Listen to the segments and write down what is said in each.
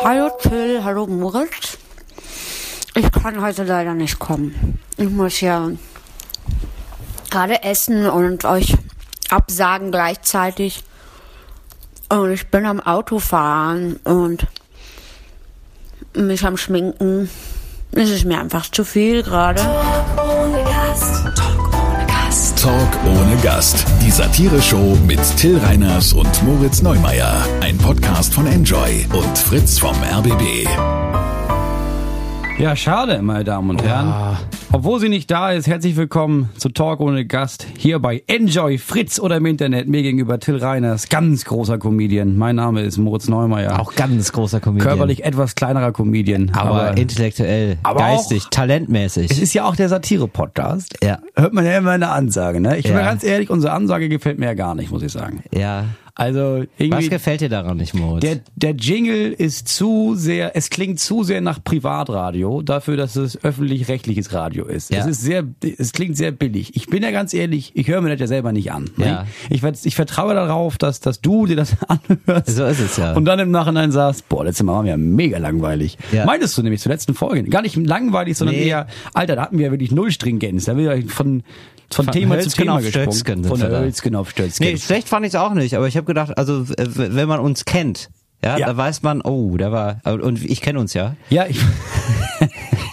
Hallo Till, hallo Moritz. Ich kann heute leider nicht kommen. Ich muss ja gerade essen und euch absagen gleichzeitig. Und ich bin am Autofahren und mich am Schminken. Es ist mir einfach zu viel gerade. Talk ohne Gast. Die Satire-Show mit Till Reiners und Moritz Neumeier. Ein Podcast von Enjoy und Fritz vom RBB. Ja, schade, meine Damen und Herren. Obwohl sie nicht da ist, herzlich willkommen zu Talk ohne Gast hier bei Enjoy Fritz oder im Internet. Mir gegenüber Till Reiners, ganz großer Comedian. Mein Name ist Moritz Neumeier. Auch ganz großer Comedian. Körperlich etwas kleinerer Comedian. aber, aber intellektuell, aber geistig, auch- talentmäßig. es ist ja auch der Satire-Podcast. Ja. Hört man ja immer eine Ansage, ne? Ich bin Ja. ganz ehrlich, unsere Ansage gefällt mir ja gar nicht, muss ich sagen. ja. Also Was irgendwie. gefällt dir daran nicht, Moritz? Der, der Jingle ist zu sehr, es klingt zu sehr nach Privatradio, dafür, dass es öffentlich-rechtliches Radio ist. Ja. Es ist sehr, es klingt sehr billig. Ich bin ja ganz ehrlich, ich höre mir das ja selber nicht an. Ne? Ja. Ich, ich vertraue darauf, dass, dass du dir das anhörst. So ist es ja. Und dann im Nachhinein sagst, boah, letztes Mal waren wir ja mega langweilig. Ja. Meintest du nämlich zur letzten Folge? Gar nicht langweilig, sondern Nee. eher, Alter, da hatten wir ja wirklich null Stringenz. Da wir von, von, Thema zu Thema gesprungen. Von. Hölzgen auf Stöcksken. nee, schlecht fand ich es auch nicht, aber ich habe gedacht, also wenn man uns kennt, ja, Ja. da weiß man, oh, da war, und ich kenne uns ja. Ja, ich.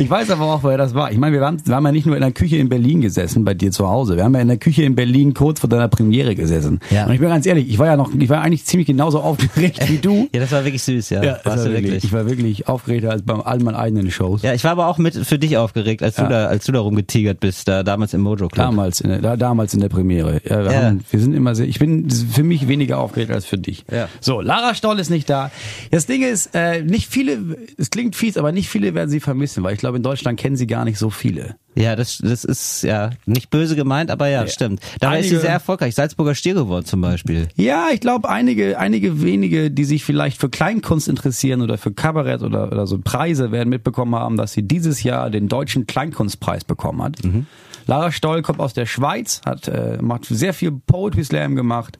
Ich weiß aber auch, woher das war. Ich meine, wir waren, wir haben ja nicht nur in der Küche in Berlin gesessen, bei dir zu Hause. Wir haben ja in der Küche in Berlin kurz vor deiner Premiere gesessen. Ja. Und ich bin ganz ehrlich, ich war ja noch, ich war eigentlich ziemlich genauso aufgeregt wie du. Ja, das war wirklich süß, ja. Ja, Warst war du wirklich, wirklich. ich war wirklich aufgeregter als bei all meinen eigenen Shows. Ja, ich war aber auch mit für dich aufgeregt, als du Ja. da, als du da rumgetigert bist, da damals im Mojo Club. Damals in der, da, damals in der Premiere. Ja, wir, Ja. Haben, wir sind immer sehr, ich bin für mich weniger aufgeregt als für dich. Ja. So, Lara Stoll ist nicht da. Das Ding ist, äh, nicht viele, es klingt fies, aber nicht viele werden sie vermissen, weil ich glaube, in Deutschland kennen sie gar nicht so viele. Ja, das, das ist ja nicht böse gemeint, aber ja, stimmt. Da ist sie sehr erfolgreich. Salzburger Stier geworden zum Beispiel. Ja, ich glaube, einige, einige wenige, die sich vielleicht für Kleinkunst interessieren oder für Kabarett oder, oder so Preise, werden mitbekommen haben, dass sie dieses Jahr den deutschen Kleinkunstpreis bekommen hat. Lara Stoll kommt aus der Schweiz, hat äh, macht sehr viel Poetry Slam gemacht,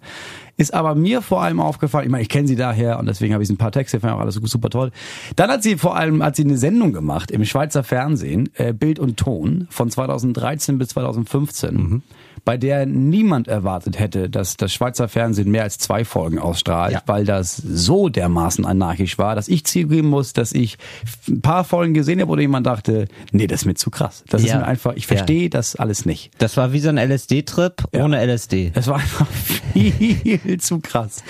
ist aber mir vor allem aufgefallen. Ich meine, ich kenne sie daher und deswegen habe ich ein paar Texte, fand auch alles super toll. Dann hat sie vor allem hat sie eine Sendung gemacht im Schweizer Fernsehen, äh, Bild und Ton von 2013 bis 2015 bei der niemand erwartet hätte, dass das Schweizer Fernsehen mehr als zwei Folgen ausstrahlt, Ja. weil das so dermaßen anarchisch war, dass ich zugeben muss, dass ich ein paar Folgen gesehen habe, wo jemand dachte, nee, das ist mir zu krass. Das ist Ja. mir einfach, ich Ja. verstehe das alles nicht. Das war wie so ein LSD-Trip Ja. ohne LSD. Es war einfach viel zu krass.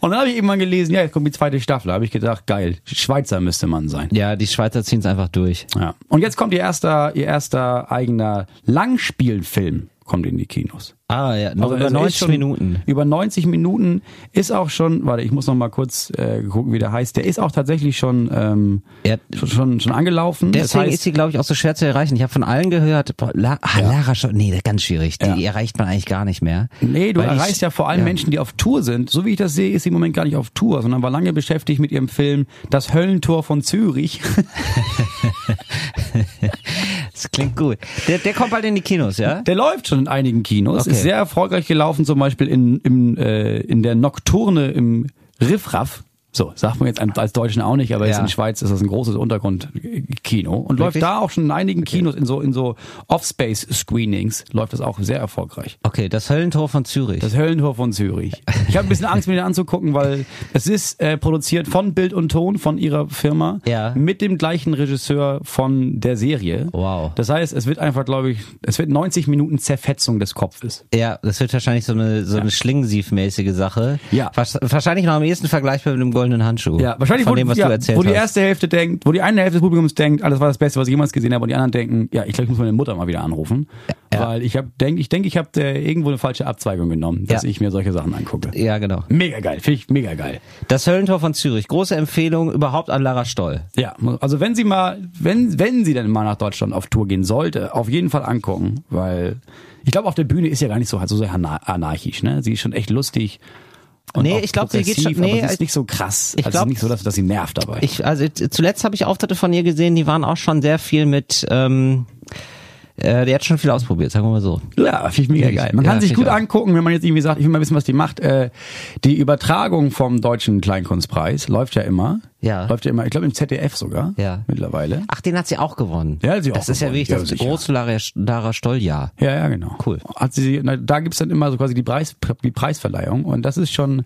Und dann habe ich irgendwann gelesen, ja, jetzt kommt die zweite Staffel. Da habe ich gedacht, geil, Schweizer müsste man sein. Ja, die Schweizer ziehen es einfach durch. Ja. Und jetzt kommt ihr erster, ihr erster eigener Langspielfilm kommt in die Kinos. Ah ja, Also über es ist 90 schon- Minuten. Über 90 Minuten ist auch schon, warte, ich muss noch mal kurz äh, gucken, wie der heißt. Der ist auch tatsächlich schon ähm, Ja, schon, schon schon angelaufen. deswegen das heißt, ist sie, glaube ich, auch so schwer zu erreichen. Ich habe von allen gehört, boah, La ah, Lara schon, nee, ganz schwierig. Die Ja. erreicht man eigentlich gar nicht mehr. Nee, du ich- erreichst ja vor allem ja. Menschen, die auf Tour sind. So wie ich das sehe, ist sie im Moment gar nicht auf Tour, sondern war lange beschäftigt mit ihrem Film Das Höllentor von Zürich. Das klingt gut. Der, der kommt bald in die Kinos, ja? Der läuft schon in einigen Kinos, Okay. ist sehr erfolgreich gelaufen, zum Beispiel in, im, äh, in der Nocturne im Riffraff. So, sagt man jetzt als Deutschen auch nicht, aber jetzt Ja. in Schweiz ist das ein großes Untergrundkino und läuft Wirklich? da auch schon in einigen Kinos, in so, in so Off-Space-Screenings, läuft das auch sehr erfolgreich. Okay, das Höllentor von Zürich. Das Höllentor von Zürich. Ich habe ein bisschen Angst, mir den anzugucken, weil es ist äh, produziert von Bild und Ton, von ihrer Firma, Ja. mit dem gleichen Regisseur von der Serie. Wow. Das heißt, es wird einfach, glaube ich, es wird 90 Minuten Zerfetzung des Kopfes. ja, das wird wahrscheinlich so eine so eine Schlingensief-mäßige Sache. Ja. Wahrscheinlich noch am ehesten vergleichbar mit dem goldenen Handschuh. Ja, wahrscheinlich, von wo, dem, was ja, du erzählt wo die erste Hälfte denkt, wo die eine Hälfte des Publikums denkt, alles war das Beste, was ich jemals gesehen habe, und die anderen denken, ja, ich glaube, ich muss meine Mutter mal wieder anrufen, Ja. weil ich habe, denk, ich denke, ich habe äh, irgendwo eine falsche Abzweigung genommen, dass Ja. ich mir solche Sachen angucke. ja, genau. Mega geil, finde ich mega geil. Das Höllentor von Zürich. Große Empfehlung überhaupt an Lara Stoll. Ja, also wenn sie mal, wenn, wenn sie dann mal nach Deutschland auf Tour gehen sollte, auf jeden Fall angucken, weil ich glaube, auf der Bühne ist ja gar nicht so, so sehr ana- anarchisch, ne? Sie ist schon echt lustig. Und Nee, ich glaub, sie geht schon- nee, aber sie ist ich- nicht so krass. ich also es glaub- nicht so, dass, dass sie nervt dabei. Ich, also zuletzt habe ich Auftritte von ihr gesehen, die waren auch schon sehr viel mit ähm, Äh, die hat schon viel ausprobiert, sagen wir mal so. Ja, finde ich mega geil. Man Ja, kann sich gut angucken, wenn man jetzt irgendwie sagt, ich will mal wissen, was die macht. Äh, die Übertragung vom Deutschen Kleinkunstpreis läuft ja immer. Ja. Läuft ja immer, ich glaube im ZDF sogar. Ja. Mittlerweile. Ach, den hat sie auch gewonnen. Ja, hat sie das auch ist ja gewonnen. wirklich Ja, das sicher. große Lara, Lara Stoll-Jahr. Ja, ja, genau. Cool. Hat sie, na, da gibt's dann immer so quasi die, Preis, die Preisverleihung und das ist schon.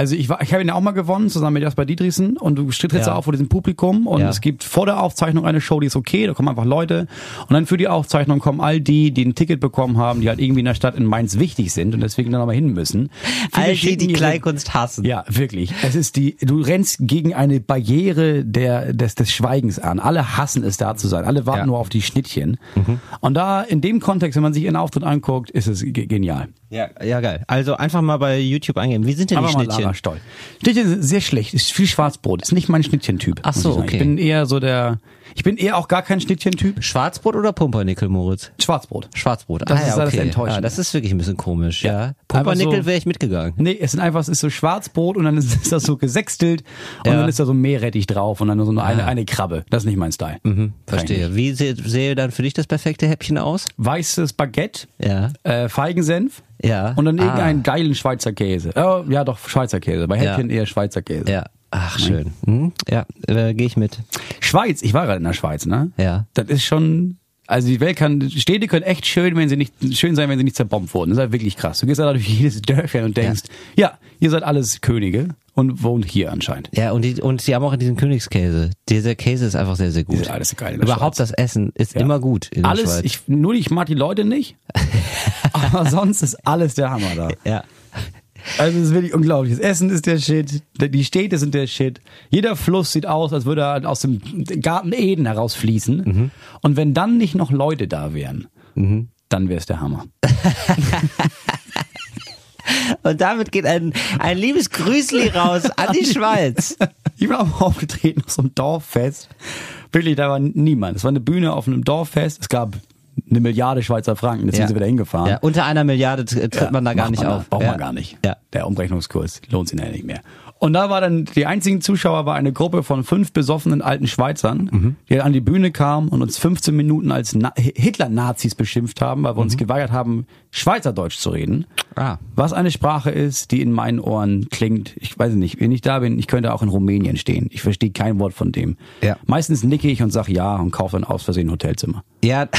Also ich war, ich habe ihn ja auch mal gewonnen, zusammen mit Jasper Dietrichsen und du trittst Ja. auf vor diesem Publikum und Ja. es gibt vor der Aufzeichnung eine Show, die ist okay, da kommen einfach Leute und dann für die Aufzeichnung kommen all die, die ein Ticket bekommen haben, die halt irgendwie in der Stadt in Mainz wichtig sind und deswegen da nochmal hin müssen. Viele All die, die ihre- Kleinkunst hassen. ja, wirklich. Es ist die, du rennst gegen eine Barriere der, des, des Schweigens an. Alle hassen es, da zu sein. Alle warten Ja. nur auf die Schnittchen. Und da, in dem Kontext, wenn man sich ihren Auftritt anguckt, ist es ge- genial. Ja, ja, geil. Also einfach mal bei YouTube eingeben. Wie sind denn die Aber mal Schnittchen? Lara Stoll. Schnittchen sind sehr schlecht. Ist viel Schwarzbrot. Ist nicht mein Schnittchentyp. Ach so, ich okay. Ich bin eher so der, ich bin eher auch gar kein Schnittchentyp. Schwarzbrot oder Pumpernickel, Moritz? Schwarzbrot. Schwarzbrot. Das ah, ist ja, okay. enttäuschend. Ah, das ist wirklich ein bisschen komisch, ja. Einfach Pumpernickel so- wäre ich mitgegangen. Nee, es sind einfach, es ist so Schwarzbrot und dann ist, das so gesextelt und Ja. dann ist da so Meerrettich drauf und dann so eine, eine Krabbe. Das ist nicht mein Style. Mhm, verstehe. Wie se- sähe dann für dich das perfekte Häppchen aus? Weißes Baguette, Ja. äh, Feigensenf Ja. und dann Ah. irgendeinen geilen Schweizer Käse. Oh, ja, doch, Schweizer Käse. Bei Ja. Häppchen eher Schweizer Käse. Ja. Ach, schön. Hm? Ja, äh, gehe ich mit. Schweiz, ich war gerade in der Schweiz, ne? Ja. Das ist schon, also die Welt kann, Städte können echt schön, wenn sie nicht, schön sein, wenn sie nicht zerbombt wurden. Das ist halt wirklich krass. Du gehst da durch jedes Dörfchen und denkst, ja, ihr seid alles Könige und wohnt hier anscheinend. Ja, und die, und sie haben auch diesen Königskäse. Dieser Käse ist einfach sehr, sehr gut. Diese- alles geil Überhaupt Schweiz. das Essen ist Ja. immer gut in der Alles, Schweiz. ich, nur ich mag die Leute nicht, aber sonst ist alles der Hammer da. ja. Also es ist wirklich unglaublich. Das Essen ist der Shit, die Städte sind der Shit. Jeder Fluss sieht aus, als würde er aus dem Garten Eden herausfließen. Mhm. Und wenn dann nicht noch Leute da wären, dann wäre es der Hammer. Und damit geht ein, ein liebes Grüßli raus an die Schweiz. Ich bin auch aufgetreten auf so einem Dorffest. Wirklich, da war niemand. Es war eine Bühne auf einem Dorffest. Es gab eine Milliarde Schweizer Franken. Jetzt Ja. sind sie wieder hingefahren. Ja, unter einer Milliarde tritt Ja, man da gar nicht man auf. Braucht man gar nicht. Ja. Der Umrechnungskurs lohnt sich ja nicht mehr. Und da war dann, die einzigen Zuschauer war eine Gruppe von fünf besoffenen alten Schweizern, Mhm. die an die Bühne kamen und uns 15 Minuten als Na Hitler-Nazis beschimpft haben, weil wir uns geweigert haben, Schweizerdeutsch zu reden. Mhm. Ah. Was eine Sprache ist, die in meinen Ohren klingt, ich weiß nicht, wenn ich da bin, ich könnte auch in Rumänien stehen. Ich verstehe kein Wort von dem. Ja. Meistens nicke ich und sage ja und kaufe dann aus Versehen ein Hotelzimmer. Ja.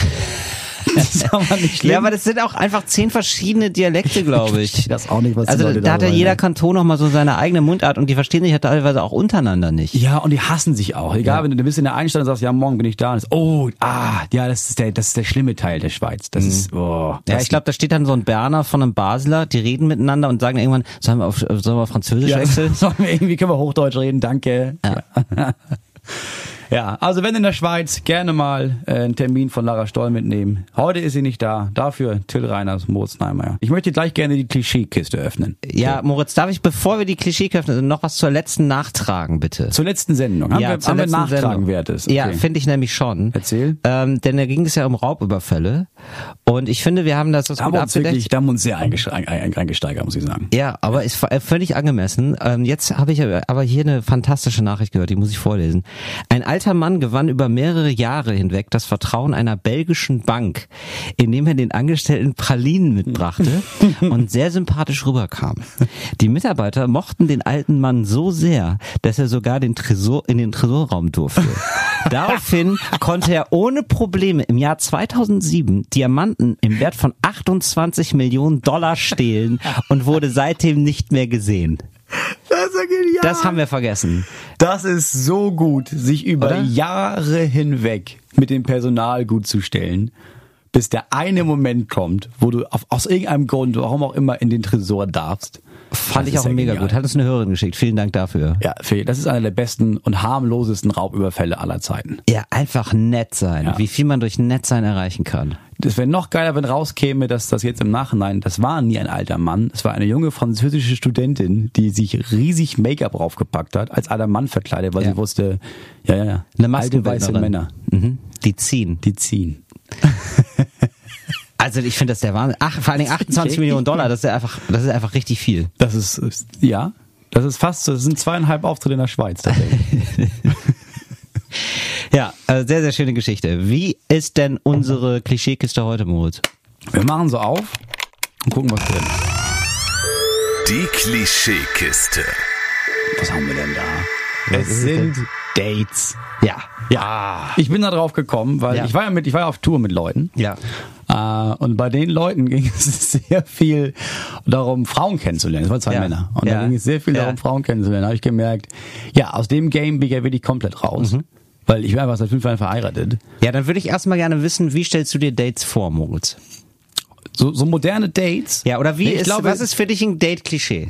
Das ist aber nicht schlimm. ja, aber das sind auch einfach zehn verschiedene Dialekte, glaube ich. verstehe das auch nicht, was Also da hat ja jeder reden. Kanton noch mal so seine eigene Mundart und die verstehen sich ja teilweise auch untereinander nicht. Ja, und die hassen sich auch. Egal, wenn du, du bist in der Einstellung und sagst, ja, morgen bin ich da. Und ist, oh, ah, ja, das ist der, das ist der schlimme Teil der Schweiz. Das ist, oh. Mhm. Ja, das- ich glaube, da steht dann so ein Berner von einem Basler, die reden miteinander und sagen irgendwann, sollen wir auf sollen wir auf Französisch ja, wechseln? sollen wir irgendwie können wir Hochdeutsch reden, danke. Ja. ja, also wenn in der Schweiz gerne mal äh, einen Termin von Lara Stoll mitnehmen. Heute ist sie nicht da. Dafür Till Reiners, Moritz Neimeyer. Ich möchte gleich gerne die Klischeekiste öffnen. Ja, Moritz, darf ich, bevor wir die Klischeeköpfe noch was zur letzten nachtragen, bitte? Zur letzten Sendung. Haben ja, wir, zur haben wir letzten Nachtragen Sendung. wertes? Ja, finde ich nämlich schon. Erzähl. Ähm, denn da ging es ja um Raubüberfälle. Und ich finde, wir haben das so Da gut wir abgedeckt. wirklich, da haben wir uns sehr eingeste- ein- ein- reingesteigert, muss ich sagen. Ja, aber ist äh, völlig angemessen. Ähm, jetzt habe ich aber hier eine fantastische Nachricht gehört, die muss ich vorlesen. Ein alter Mann gewann über mehrere Jahre hinweg das Vertrauen einer belgischen Bank, indem er den Angestellten Pralinen mitbrachte und sehr sympathisch rüberkam. Die Mitarbeiter mochten den alten Mann so sehr, dass er sogar den Tresor in den Tresorraum durfte. Daraufhin konnte er ohne Probleme im Jahr 2007 Diamanten im Wert von 28 Millionen Dollar stehlen und wurde seitdem nicht mehr gesehen. Das ist ja genial. Das haben wir vergessen. Das ist so gut, sich über Oder? Jahre hinweg mit dem Personal gut zu stellen, bis der eine Moment kommt, wo du auf, aus irgendeinem Grund, warum auch immer, in den Tresor darfst. Fand Das ich auch ja mega genial. gut. Hat uns eine Hörerin geschickt. Vielen Dank dafür. Ja, das ist einer der besten und harmlosesten Raubüberfälle aller Zeiten. Ja, einfach nett sein. Ja. Wie viel man durch nett sein erreichen kann. Das wäre noch geiler, wenn rauskäme, dass das jetzt im Nachhinein, das war nie ein alter Mann, es war eine junge französische Studentin, die sich riesig Make-up draufgepackt hat, als alter Mann verkleidet, weil Ja. sie wusste, ja, ja, ja, Eine alte weiße. Männer, Mhm. Die ziehen. die ziehen. Also ich finde das der Wahnsinn. Ach, vor allen Dingen 28 Millionen Dollar, das ist ja einfach, das ist einfach richtig viel. Das ist, ist ja, das ist fast so, das sind zweieinhalb Auftritte in der Schweiz tatsächlich. Ja, also sehr, sehr schöne Geschichte. Wie ist denn unsere Klischeekiste heute, Moritz? Wir machen so auf und gucken, was drin ist. Die Klischeekiste. Was haben wir denn da? Was Es sind Dates. Ja. Ja. Ich bin da drauf gekommen, weil Ja. ich war ja mit, ich war ja auf Tour mit Leuten. Ja. Äh, und bei den Leuten ging es sehr viel darum, Frauen kennenzulernen. Es waren zwei Ja. Männer. Und Ja. da ging es sehr viel Ja. darum, Frauen kennenzulernen. Da habe ich gemerkt, ja, aus dem Game bin ich ja wirklich komplett raus. Mhm. Weil ich bin einfach seit fünf Jahren verheiratet. Ja, dann würde ich erstmal gerne wissen, wie stellst du dir Dates vor, Moritz? So, so moderne Dates. Ja, oder wie ich ist, glaube, was ist für dich ein Date-Klischee?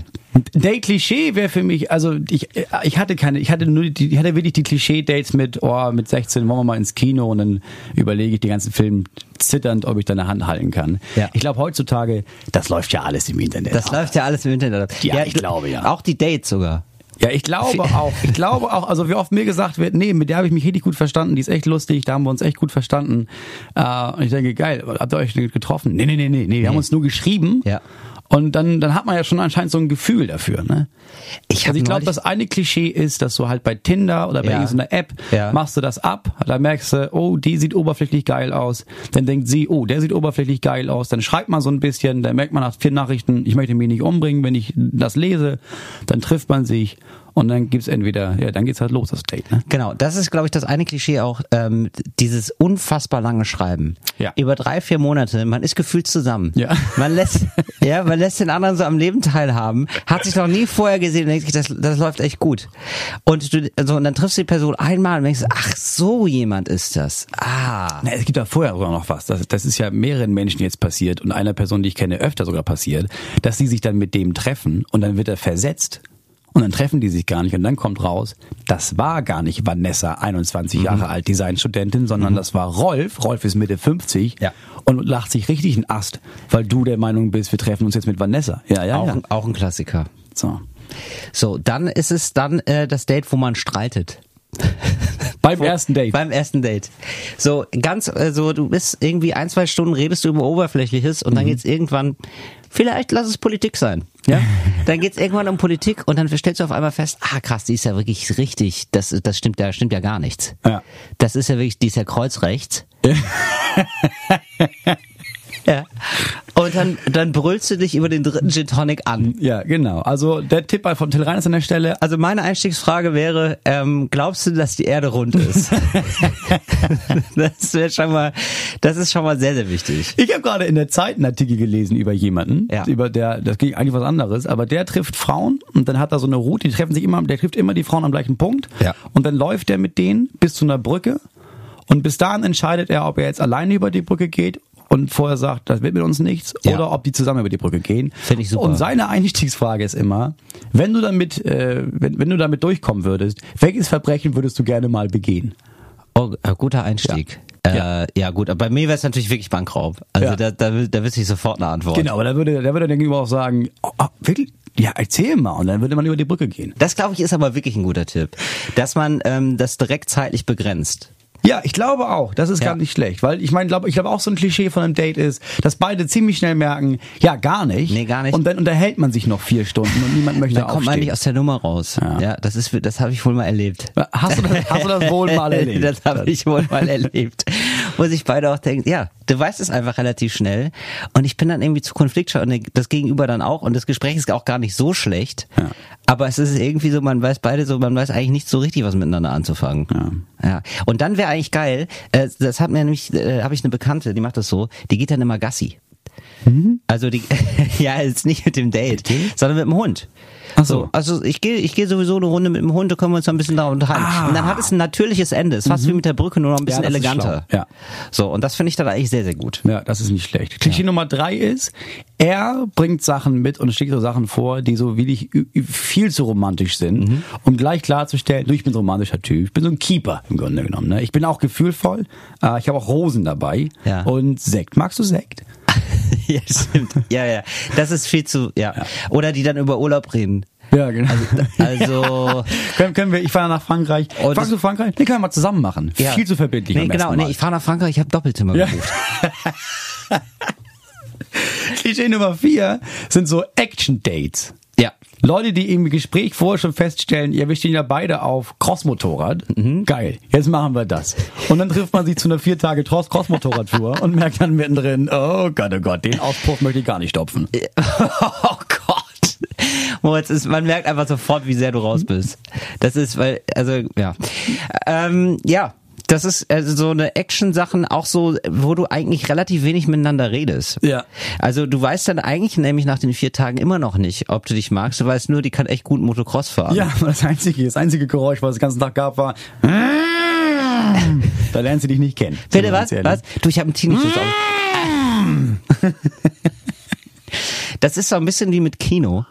Date-Klischee wäre für mich, also ich, ich hatte keine, ich hatte nur die, ich hatte wirklich die Klischee-Dates mit, oh, mit 16 wollen wir mal ins Kino und dann überlege ich den ganzen Film zitternd, ob ich deine Hand halten kann. Ja. Ich glaube heutzutage, das läuft ja alles im Internet. Das läuft ja alles im Internet. ab. Ja, ich du- glaube, ja. Auch die Dates sogar. Ja, ich glaube auch. Ich glaube auch, also wie oft mir gesagt wird, nee, mit der habe ich mich richtig gut verstanden, die ist echt lustig, da haben wir uns echt gut verstanden. Äh, und ich denke, geil, habt ihr euch getroffen? Nee, nee, nee, nee, nee, wir haben uns nur geschrieben. Ja. Und dann, dann hat man ja schon anscheinend so ein Gefühl dafür, ne? Ich Also ich glaube, das eine Klischee ist, dass du halt bei Tinder oder bei Ja. irgendeiner App Ja. machst du das ab, da merkst du, oh, die sieht oberflächlich geil aus. Dann denkt sie, oh, der sieht oberflächlich geil aus. Dann schreibt man so ein bisschen, dann merkt man nach vier Nachrichten, ich möchte mich nicht umbringen, wenn ich das lese. Dann trifft man sich und dann gibt's entweder, ja, dann geht's halt los, das Date, ne? Genau, das ist, glaube ich, das eine Klischee auch, ähm, dieses unfassbar lange Schreiben. Ja. Über drei, vier Monate, man ist gefühlt zusammen. Ja. Man lässt, ja, man lässt den anderen so am Leben teilhaben, hat sich noch nie vorher gesehen und denkt sich, das, das läuft echt gut. Und du, also, und dann triffst du die Person einmal und denkst, ach, so jemand ist das. Ah. Na, es gibt da vorher sogar noch was. Das, das ist ja mehreren Menschen jetzt passiert und einer Person, die ich kenne, öfter sogar passiert, dass sie sich dann mit dem treffen und dann wird er versetzt. Und dann treffen die sich gar nicht und dann kommt raus, das war gar nicht Vanessa, 21 Jahre alt, Designstudentin, sondern das war Rolf. Rolf ist Mitte 50 Ja. und lacht sich richtig einen Ast, weil du der Meinung bist, wir treffen uns jetzt mit Vanessa. Ja, ja, auch, ja. auch ein Klassiker. So. So, dann ist es dann äh, das Date, wo man streitet. Beim ersten Date. Beim ersten Date. So, ganz, äh, so, du bist irgendwie ein, zwei Stunden redest du über Oberflächliches und dann geht's irgendwann, vielleicht lass es Politik sein. Ja? dann geht's irgendwann um Politik und dann stellst du auf einmal fest, ah krass, die ist ja wirklich richtig, das, das stimmt ja, stimmt ja gar nichts. Ja. Das ist ja wirklich, die ist ja kreuzrechts. ja. Und dann, dann brüllst du dich über den dritten Gin Tonic an. Ja, genau. Also der Tipp von Till Reiners an der Stelle, Also meine Einstiegsfrage wäre, ähm, glaubst du, dass die Erde rund ist? das wäre schon mal, das ist schon mal sehr, sehr wichtig. Ich habe gerade in der Zeit einen Artikel gelesen über jemanden, Ja. über der, das ging eigentlich was anderes, aber der trifft Frauen und dann hat er so eine Route, die treffen sich immer, der trifft immer die Frauen am gleichen Punkt Ja. und dann läuft er mit denen bis zu einer Brücke und bis dahin entscheidet er, ob er jetzt alleine über die Brücke geht und vorher sagt, das wird mit uns nichts, Ja. oder ob die zusammen über die Brücke gehen. Find ich super. Und seine Einstiegsfrage ist immer, wenn du damit, äh, wenn, wenn du damit durchkommen würdest, welches Verbrechen würdest du gerne mal begehen? Oh, äh, guter Einstieg. Ja. Ja, äh, ja gut, aber bei mir wäre es natürlich wirklich Bankraub. Also Ja. da, da, da wüsste ich sofort eine Antwort. Genau, aber da würde, da würde der Gegenüber auch sagen, oh, oh, wirklich? Ja, erzähl mal. Und dann würde man über die Brücke gehen. Das glaube ich ist aber wirklich ein guter Tipp, dass man ähm, das direkt zeitlich begrenzt. Ja, ich glaube auch. Das ist Ja. gar nicht schlecht, weil ich meine, glaube ich glaube auch so ein Klischee von einem Date ist, dass beide ziemlich schnell merken, ja, gar nicht. Nee, gar nicht. Und dann unterhält man sich noch vier Stunden und niemand möchte Dann kommt man aufstehen. nicht aus der Nummer raus. Ja. Ja, das ist, das habe ich wohl mal erlebt. Hast du das, hast du das wohl mal erlebt? das habe ich wohl mal erlebt. Wo sich beide auch denken, ja, du weißt es einfach relativ schnell. Und ich bin dann irgendwie zu konfliktscheu und das Gegenüber dann auch. Und das Gespräch ist auch gar nicht so schlecht. Ja. Aber es ist irgendwie so, man weiß beide so, man weiß eigentlich nicht so richtig, was miteinander anzufangen. Ja. ja. Und dann wäre eigentlich geil, äh, das hat mir nämlich, äh, habe ich eine Bekannte, die macht das so, die geht dann immer Gassi. Mhm. Also die, ja, jetzt nicht mit dem Date, sondern mit dem Hund. Ach so. Also ich gehe ich gehe sowieso eine Runde mit dem Hund, da können wir uns ein bisschen da unterhalten. Ah. Und dann hat es ein natürliches Ende. Es ist fast wie mit der Brücke, nur noch ein bisschen Ja, eleganter. Ja. So, und das finde ich dann eigentlich sehr, sehr gut. Ja, das ist nicht schlecht. Klischee Nummer drei ist, er bringt Sachen mit und schlägt so Sachen vor, die so wirklich ü- ü- viel zu romantisch sind, Mhm. um gleich klarzustellen, du, ich bin so ein romantischer Typ, ich bin so ein Keeper im Grunde genommen. Ne? Ich bin auch gefühlvoll, äh, ich habe auch Rosen dabei Ja. und Sekt. Magst du Sekt? ja, stimmt. Ja, ja. Das ist viel zu, ja. Oder die dann über Urlaub reden. Ja, genau. Also, können, können wir, ich fahre nach Frankreich. Oh, das- Fragst du Frankreich? Nee, können wir mal zusammen machen. ja. Viel zu verbindlich. Nee, genau, nee, ich fahre nach Frankreich, ich habe Doppelzimmer Ja. gebucht. Klischee Nummer vier sind so Action-Dates. Ja. Leute, die im Gespräch vorher schon feststellen, ja, wir stehen ja beide auf Crossmotorrad. Mhm. Geil, jetzt machen wir das. Und dann trifft man sich zu einer vier Tage Cross- Crossmotorradtour und merkt dann mittendrin, oh Gott, oh Gott, den Auspuff möchte ich gar nicht stopfen. Oh Gott. Moritz, ist, man merkt einfach sofort, wie sehr du raus bist. Das ist, weil, also, ja. Ähm, ja. Das ist also so eine Action-Sachen auch so, wo du eigentlich relativ wenig miteinander redest. Ja. Also du weißt dann eigentlich nämlich nach den vier Tagen immer noch nicht, ob du dich magst. Du weißt nur, die kann echt gut Motocross fahren. Ja, das einzige, das einzige Geräusch, was es den ganzen Tag gab, war. Da lernst du dich nicht kennen. Bitte was? Was? Du, ich habe einen Tinnitus. Das ist so ein bisschen wie mit Kino.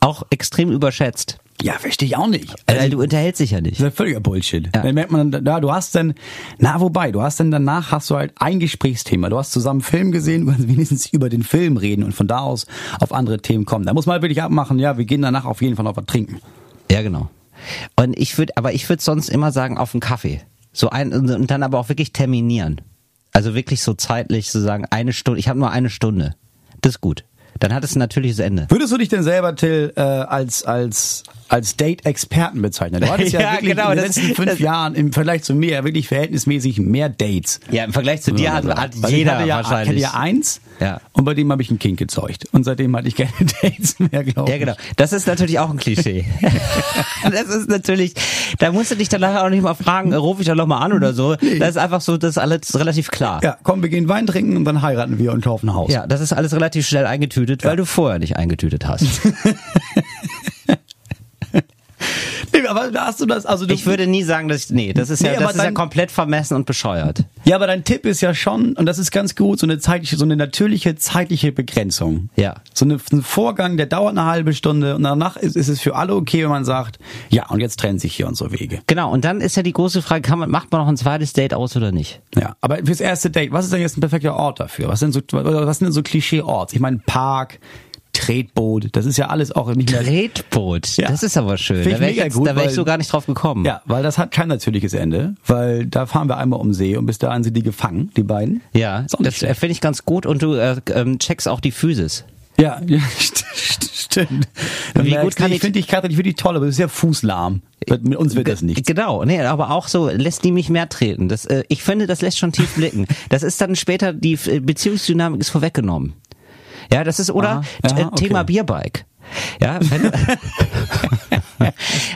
Auch extrem überschätzt. Ja, verstehe ich auch nicht. Weil du unterhältst dich ja nicht. Das ist ja völliger Bullshit. Ja. Dann merkt man, da du hast dann, na wobei, du hast dann danach hast du halt ein Gesprächsthema. Du hast zusammen einen Film gesehen, du kannst wenigstens über den Film reden und von da aus auf andere Themen kommen. Da muss man halt wirklich abmachen, ja, wir gehen danach auf jeden Fall noch was trinken. Ja, genau. Und ich würde, aber ich würde sonst immer sagen, auf einen Kaffee. So ein, und dann aber auch wirklich terminieren. Also wirklich so zeitlich zu sagen, eine Stunde, ich habe nur eine Stunde. Das ist gut. Dann hat es ein natürliches Ende. Würdest du dich denn selber, Till, äh, als, als, als Date-Experten bezeichnen? Du hattest ja, Ja, wirklich genau, in den letzten fünf das- Jahren im Vergleich zu mir wirklich verhältnismäßig mehr Dates. Ja, im Vergleich zu dir hat, hat ich jeder hatte ja, Ich wahrscheinlich. hatte ja eins Ja. und bei dem habe ich ein Kind gezeugt. Und seitdem hatte ich keine Dates mehr, glaube ich. Ja, genau. Das ist natürlich auch ein Klischee. das ist natürlich, da musst du dich dann nachher auch nicht mal fragen, äh, ruf ich dann noch mal an oder so. Das ist einfach so, das ist alles relativ klar. Ja, komm, wir gehen Wein trinken und dann heiraten wir und kaufen ein Haus. Ja, das ist alles relativ schnell eingetütet, weil du vorher nicht eingetütet hast. Aber hast du das, also du, Ich würde nie sagen, dass ich, nee, das ist ja, Nee, das ist ja dann- komplett vermessen und bescheuert. ja, aber dein Tipp ist ja schon, und das ist ganz gut, so eine zeitliche, so eine natürliche zeitliche Begrenzung. Ja. So eine, ein Vorgang, der dauert eine halbe Stunde und danach ist, ist es für alle okay, wenn man sagt, ja, und jetzt trennen sich hier unsere Wege. Genau, und dann ist ja die große Frage, kann man, macht man noch ein zweites Date aus oder nicht? Ja, aber fürs erste Date, was ist denn jetzt ein perfekter Ort dafür? Was sind so, was sind denn so Klischee-Orts? Ich meine, Park, Tretboot, das ist ja alles auch nicht mehr. Tretboot, Ja. das ist aber schön. Find Da wäre ich, mega jetzt- gut, da wär ich so gar nicht drauf gekommen. Ja, weil das hat kein natürliches Ende, weil da fahren wir einmal um See und bis dahin sind die gefangen, die beiden. Ja, das äh, finde ich ganz gut und du äh, ähm, checkst auch die Physis. Ja, ja st- st- stimmt. Dann Wie merkst gut kann ich ich- finde dich, Katrin, ich finde dich toll, aber du bist ja fußlahm. Mit uns wird das nicht. Genau, nee, aber auch so lässt die mich mehr treten. Das, äh, ich finde, das lässt schon tief blicken. Das ist dann später die Beziehungsdynamik ist vorweggenommen. Ja, das ist oder Aha, ja, äh, okay. Thema Bierbike. Ja,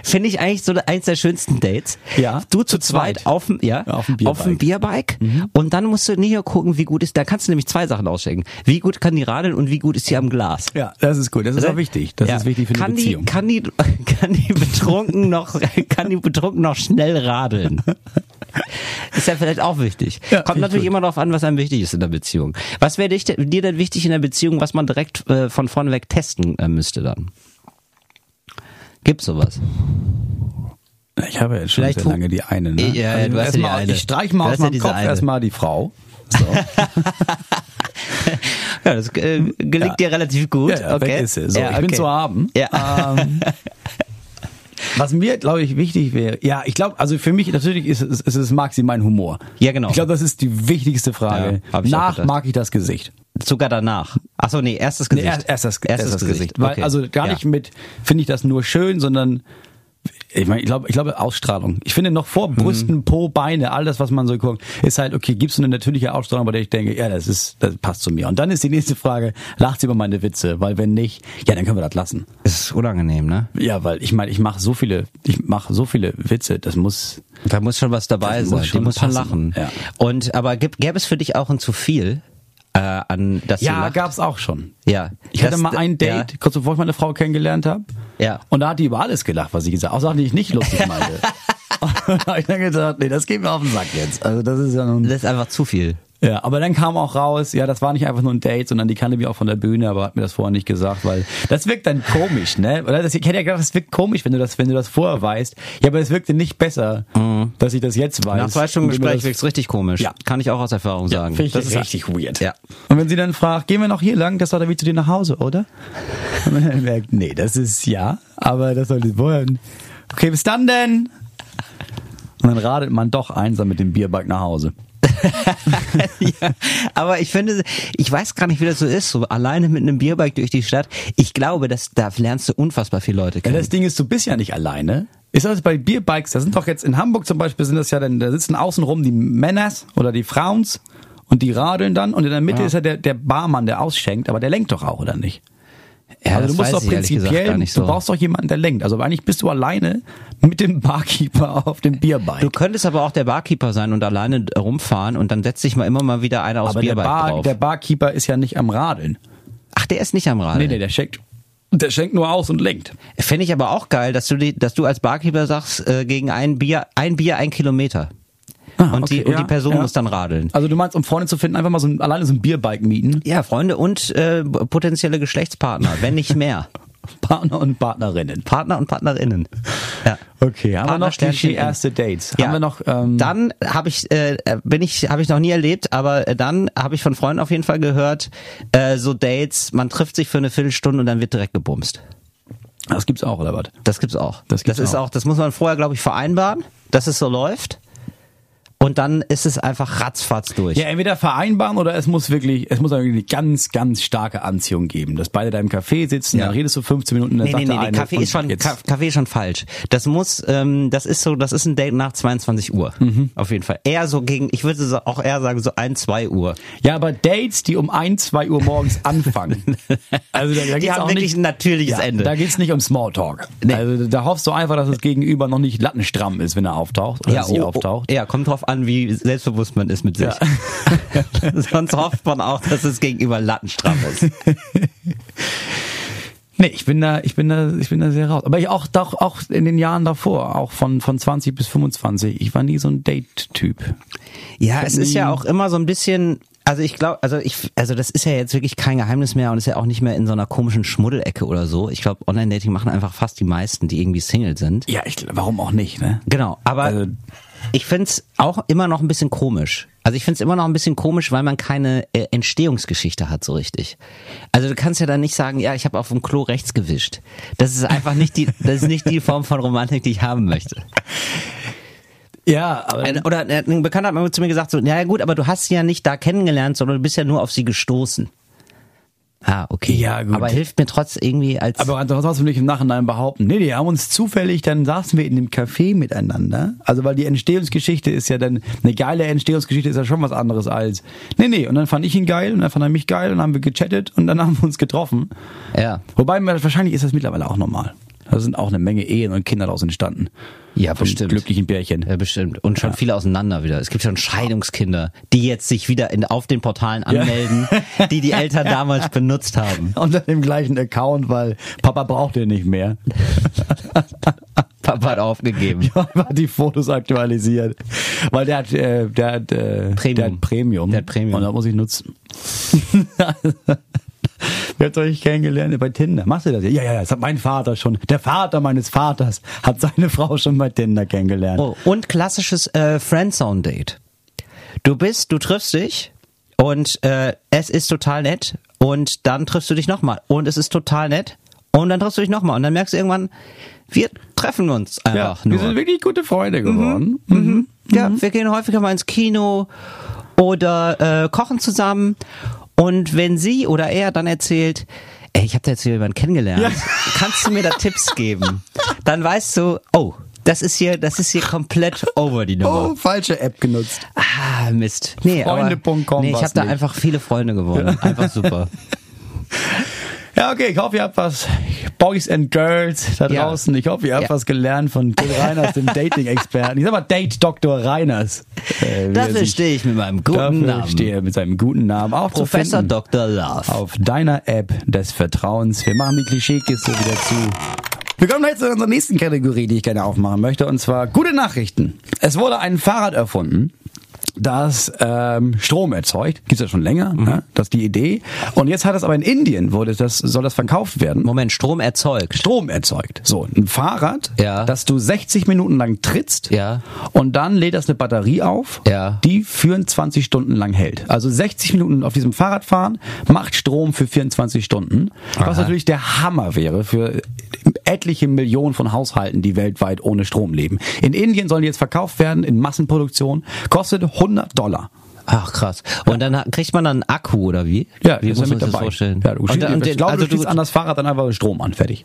finde ich eigentlich so eins der schönsten Dates. Ja, du zu zu zweit. zweit auf dem ja, Auf dem Bierbike. Mhm. auf dem Bierbike und dann musst du nicht gucken, wie gut ist. Da kannst du nämlich zwei Sachen auschecken. Wie gut kann die radeln und wie gut ist sie am Glas. Ja, das ist gut. Das ist auch wichtig. Das Ja. ist wichtig für eine kann Beziehung. Die, kann die, kann die betrunken noch, kann die betrunken noch schnell radeln? Ist ja vielleicht auch wichtig. Ja, Kommt natürlich gut. immer darauf an, was einem wichtig ist in der Beziehung. Was wäre dir denn wichtig in der Beziehung, was man direkt äh, von vorne weg testen äh, müsste dann? Gibt's sowas? Ich habe jetzt schon Vielleicht sehr lange die eine. Ne? Ja, ja, du hast ja die eine. Ich streich mal Du aus ja meinem diese Kopf eine. erstmal die Frau. So. Ja, das äh, gelingt Ja. dir relativ gut. Ja, ja, okay. weg ist sie. So, ja, ich bin okay. zu haben. Ja. Ähm, was mir, glaube ich, wichtig wäre, ja, ich glaube, also für mich natürlich ist es, ist es mag sie mein Humor. Ja, genau. Ich glaube, das ist die wichtigste Frage. Ja, Nach mag ich das Gesicht. Sogar danach. Ach so, nee, erstes Gesicht. Nee, erst, erst das, erstes, das Gesicht. Weil, Okay. Also gar Ja. nicht mit, finde ich das nur schön, sondern ich meine, ich glaube, ich glaube Ausstrahlung. Ich finde noch vor Mhm. Brüsten, Po, Beine, all das, was man so guckt, ist halt okay. Gibst du eine natürliche Ausstrahlung, bei der ich denke, ja, das ist, das passt zu mir. Und dann ist die nächste Frage: Lacht sie über meine Witze? Weil wenn nicht, ja, dann können wir das lassen. Das ist unangenehm, ne? Ja, weil ich meine, ich mache so viele, ich mache so viele Witze. Das muss. Da muss schon was dabei sein. muss Die schon muss schon passen. lachen. Ja. Und aber gäb- gäbe es für dich auch ein zu viel äh, an das Ja, gab's auch schon. Ja. Ich hatte mal ein Date, Ja. kurz bevor ich meine Frau kennengelernt habe. Ja. Und da hat die über alles gelacht, was ich gesagt habe. Auch Sachen, die ich nicht lustig meinte. Und da habe ich dann gedacht, nee, das geht mir auf den Sack jetzt. Also das ist ja nun. Das ist einfach zu viel. Ja, aber dann kam auch raus, ja, das war nicht einfach nur ein Date, sondern die kannte mich auch von der Bühne, aber hat mir das vorher nicht gesagt, weil das wirkt dann komisch, ne? Oder das, ich hätte ja gedacht, das wirkt komisch, wenn du das, wenn du das vorher weißt. Ja, aber es wirkte nicht besser, dass ich das jetzt weiß. Nach zwei Stunden Gespräch das- wirkt's richtig komisch. Ja. Kann ich auch aus Erfahrung ja, sagen. ich das ist richtig weird. Ja. Und wenn sie dann fragt, gehen wir noch hier lang, das war der Weg zu dir nach Hause, oder? Und man dann merkt, nee, das ist ja, aber das sollte vorher. Okay, bis dann denn? Und dann radelt man doch einsam mit dem Bierbike nach Hause. ja, aber ich finde, ich weiß gar nicht, wie das so ist, so alleine mit einem Bierbike durch die Stadt. Ich glaube, dass da lernst du unfassbar viele Leute Ja, kennen. das Ding ist, du bist ja nicht alleine. Ist das bei Bierbikes, da sind doch jetzt in Hamburg zum Beispiel, sind das ja dann, da sitzen außenrum die Männers oder die Frauens und die radeln dann und in der Mitte ist ja der, der Barmann, der ausschenkt, aber der lenkt doch auch, oder nicht? Ja, also du musst doch prinzipiell, so. du brauchst doch jemanden, der lenkt. Also eigentlich bist du alleine mit dem Barkeeper auf dem Bierbike. Du könntest aber auch der Barkeeper sein und alleine rumfahren und dann setzt sich mal immer mal wieder einer aus aber der, Bierbike Bar, drauf. der Barkeeper ist ja nicht am Radeln. Ach, der ist nicht am Rad. Nee, nee, der schenkt, der schenkt nur aus und lenkt. Fände ich aber auch geil, dass du, die, dass du als Barkeeper sagst, äh, gegen ein Bier, ein Bier, ein Kilometer. Und, die, okay, und ja, die Person ja. muss dann radeln. Also du meinst, um Freunde zu finden, einfach mal so ein, alleine so ein Bierbike mieten? Ja, Freunde und äh, potenzielle Geschlechtspartner, wenn nicht mehr. Partner und Partnerinnen. Partner und Partnerinnen. Ja. Okay, haben wir Partner, noch die erste Dates? Ja. Haben wir noch, ähm, dann habe ich äh, bin ich habe ich noch nie erlebt, aber äh, dann habe ich von Freunden auf jeden Fall gehört, äh, so Dates, man trifft sich für eine Viertelstunde und dann wird direkt gebumst. das gibt's auch, oder was? Das gibt's auch. Das gibt's ist auch. auch, das muss man vorher glaube ich vereinbaren, dass es so läuft. Und dann ist es einfach ratzfatz durch. Ja, entweder vereinbaren oder es muss wirklich, es muss eine ganz, ganz starke Anziehung geben, dass beide da im Café sitzen, Ja. dann redest du 15 Minuten, dann Nee, sagt nee, nee, der nee, Kaffee ist schon jetzt, Kaffee ist schon falsch. Das muss, ähm, das ist so, das ist ein Date nach 22 Uhr. Mhm. Auf jeden Fall. Eher so gegen, ich würde so- auch eher sagen so ein, zwei Uhr. Ja, aber Dates, die um 1, 2 Uhr morgens anfangen. also da, da Die haben auch wirklich nicht, ein natürliches ja, Ende. Da geht's nicht um Smalltalk. Nee. Also da hoffst du einfach, dass das Gegenüber noch nicht lattenstramm ist, wenn er auftaucht oder sie oh, auftaucht. Oh, ja, kommt drauf an, wie selbstbewusst man ist mit sich. Sonst hofft man auch, dass es gegenüber lattenstramm ist. Nee, ich bin da, ich bin da, ich bin da sehr raus. Aber ich auch, doch, auch in den Jahren davor, auch von, von 20 bis 25, ich war nie so ein Date-Typ. Ja, es ist ja auch immer so ein bisschen, also ich glaube, also ich, also das ist ja jetzt wirklich kein Geheimnis mehr und ist ja auch nicht mehr in so einer komischen Schmuddelecke oder so. Ich glaube, Online-Dating machen einfach fast die meisten, die irgendwie Single sind. Ja, ich, warum auch nicht, ne? Genau, aber Also- ich find's auch immer noch ein bisschen komisch. Also ich find's immer noch ein bisschen komisch, weil man keine äh, Entstehungsgeschichte hat so richtig. Also du kannst ja dann nicht sagen, ja, ich habe auf dem Klo rechts gewischt. Das ist einfach nicht die, das ist nicht die Form von Romantik, die ich haben möchte. Ja, aber Ein, oder äh, ein Bekannter hat mal zu mir gesagt, so, ja gut, aber du hast sie ja nicht da kennengelernt, sondern du bist ja nur auf sie gestoßen. Ah, okay. Ja, gut. Aber hilft mir trotz irgendwie als. Aber du nicht im Nachhinein behaupten. Nee, die haben uns zufällig, dann saßen wir in dem Café miteinander. Also weil die Entstehungsgeschichte ist ja dann, eine geile Entstehungsgeschichte ist ja schon was anderes als, nee, nee, und dann fand ich ihn geil und dann fand er mich geil und dann haben wir gechattet und dann haben wir uns getroffen. ja. Wobei, wahrscheinlich ist das mittlerweile auch normal. Da sind auch eine Menge Ehen und Kinder daraus entstanden. Ja, Von bestimmt. glücklichen Pärchen. Ja, bestimmt. Und schon viele auseinander wieder. Es gibt schon Scheidungskinder, die jetzt sich wieder in, auf den Portalen anmelden, die die Eltern damals benutzt haben. Unter dem gleichen Account, weil Papa braucht den nicht mehr. Papa hat aufgegeben. Ja, hat die Fotos aktualisiert. Weil der hat, äh, der hat, äh, Premium. Der hat Premium. Der hat Premium. Und da muss ich nutzen. Wer hat euch kennengelernt? Bei Tinder. Machst du das? Ja, ja, ja. Das hat mein Vater schon. Der Vater meines Vaters hat seine Frau schon bei Tinder kennengelernt. Oh, und klassisches äh, Friendzone-Date. Du bist, du triffst dich und äh, es ist total nett und dann triffst du dich nochmal und es ist total nett und dann triffst du dich nochmal und dann merkst du irgendwann, wir treffen uns ja, einfach wir nur. sind wirklich gute Freunde geworden. Mhm. Ja, wir gehen häufiger mal ins Kino oder äh, kochen zusammen. Und wenn sie oder er dann erzählt, ey, ich habe da jetzt hier jemanden kennengelernt, Ja. kannst du mir da Tipps geben? Dann weißt du, oh, das ist hier, das ist hier komplett over die Nummer. Oh, falsche App genutzt. Ah, Mist. Nee, Freunde.com nee ich habe da einfach viele Freunde gewonnen. Einfach super. Ja, okay, ich hoffe, ihr habt was Boys and Girls da Ja. draußen. Ich hoffe, ihr habt Ja. was gelernt von Till Reiners, dem Dating-Experten. Ich sag mal Date Dr. Reiners. Äh, Dafür stehe ich mit meinem guten Dafür Namen. stehe mit seinem guten Namen auch Professor Dr. Love. auf deiner App des Vertrauens. Wir machen die Klischeekiste wieder zu. Wir kommen jetzt zu unserer nächsten Kategorie, die ich gerne aufmachen möchte, und zwar gute Nachrichten. Es wurde ein Fahrrad erfunden, das ähm, Strom erzeugt. Gibt's ja schon länger, Mhm. ne? das ist die Idee. Und jetzt hat es aber in Indien, wurde das, soll das verkauft werden. Moment, Strom erzeugt. Strom erzeugt. So, ein Fahrrad, Ja. das du 60 Minuten lang trittst Ja. und dann lädt das eine Batterie auf, Ja. die 24 Stunden lang hält. Also 60 Minuten auf diesem Fahrrad fahren macht Strom für 24 Stunden, was Aha. natürlich der Hammer wäre für etliche Millionen von Haushalten, die weltweit ohne Strom leben. In Indien sollen die jetzt verkauft werden in Massenproduktion, kostet 100 Dollar. Ach krass. Und dann hat- kriegt man dann einen Akku oder wie? Ja, wie muss ja man mit sich das dabei. vorstellen? Ja, du, Und dann- und ich glaube, also du schließt an das Fahrrad dann einfach Strom an, fertig.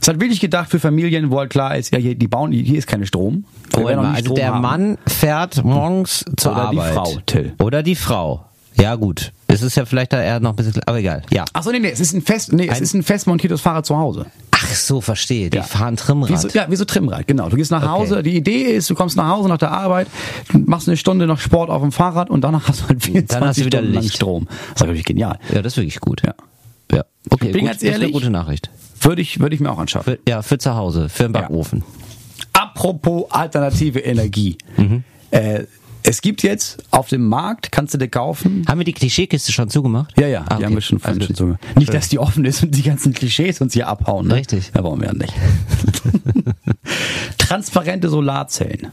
Es hat wirklich gedacht für Familien, wo halt klar ist, ja, hier, die bauen, hier ist keine Strom. Nie also Strom der haben. Mann fährt morgens zur Oder die Arbeit. Frau, Till. Oder die Frau. Ja gut. Es ist ja vielleicht da eher noch ein bisschen, aber egal. Ja. Ach so, nee, nee, es ist ein fest, nee, es Ein- ist ein fest montiertes Fahrrad zu Hause. Ach so, verstehe. Die Ja. fahren Wie Trimmrad. so, ja, wie so Trimmrad, genau. Du gehst nach Okay. Hause, die Idee ist, du kommst nach Hause nach der Arbeit, machst eine Stunde noch Sport auf dem Fahrrad und danach hast du halt 24 Dann hast du wieder Licht. Strom. Das ist wirklich genial. Ja, das ist wirklich gut. Ja. Ja. Okay, Ich bin gut. ganz das ist eine ehrlich. gute Nachricht. Würde ich, würde ich mir auch anschaffen. Für, ja, für zu Hause, für den Backofen. Apropos alternative Energie. Mhm. Äh, es gibt jetzt auf dem Markt, kannst du dir kaufen. Haben wir die Klischeekiste schon zugemacht? Ja, ja, Ah, die okay. haben wir schon Also schon. Nicht, dass die offen ist und die ganzen Klischees uns hier abhauen. Ne? Richtig. Ja, wollen wir ja nicht. Transparente Solarzellen.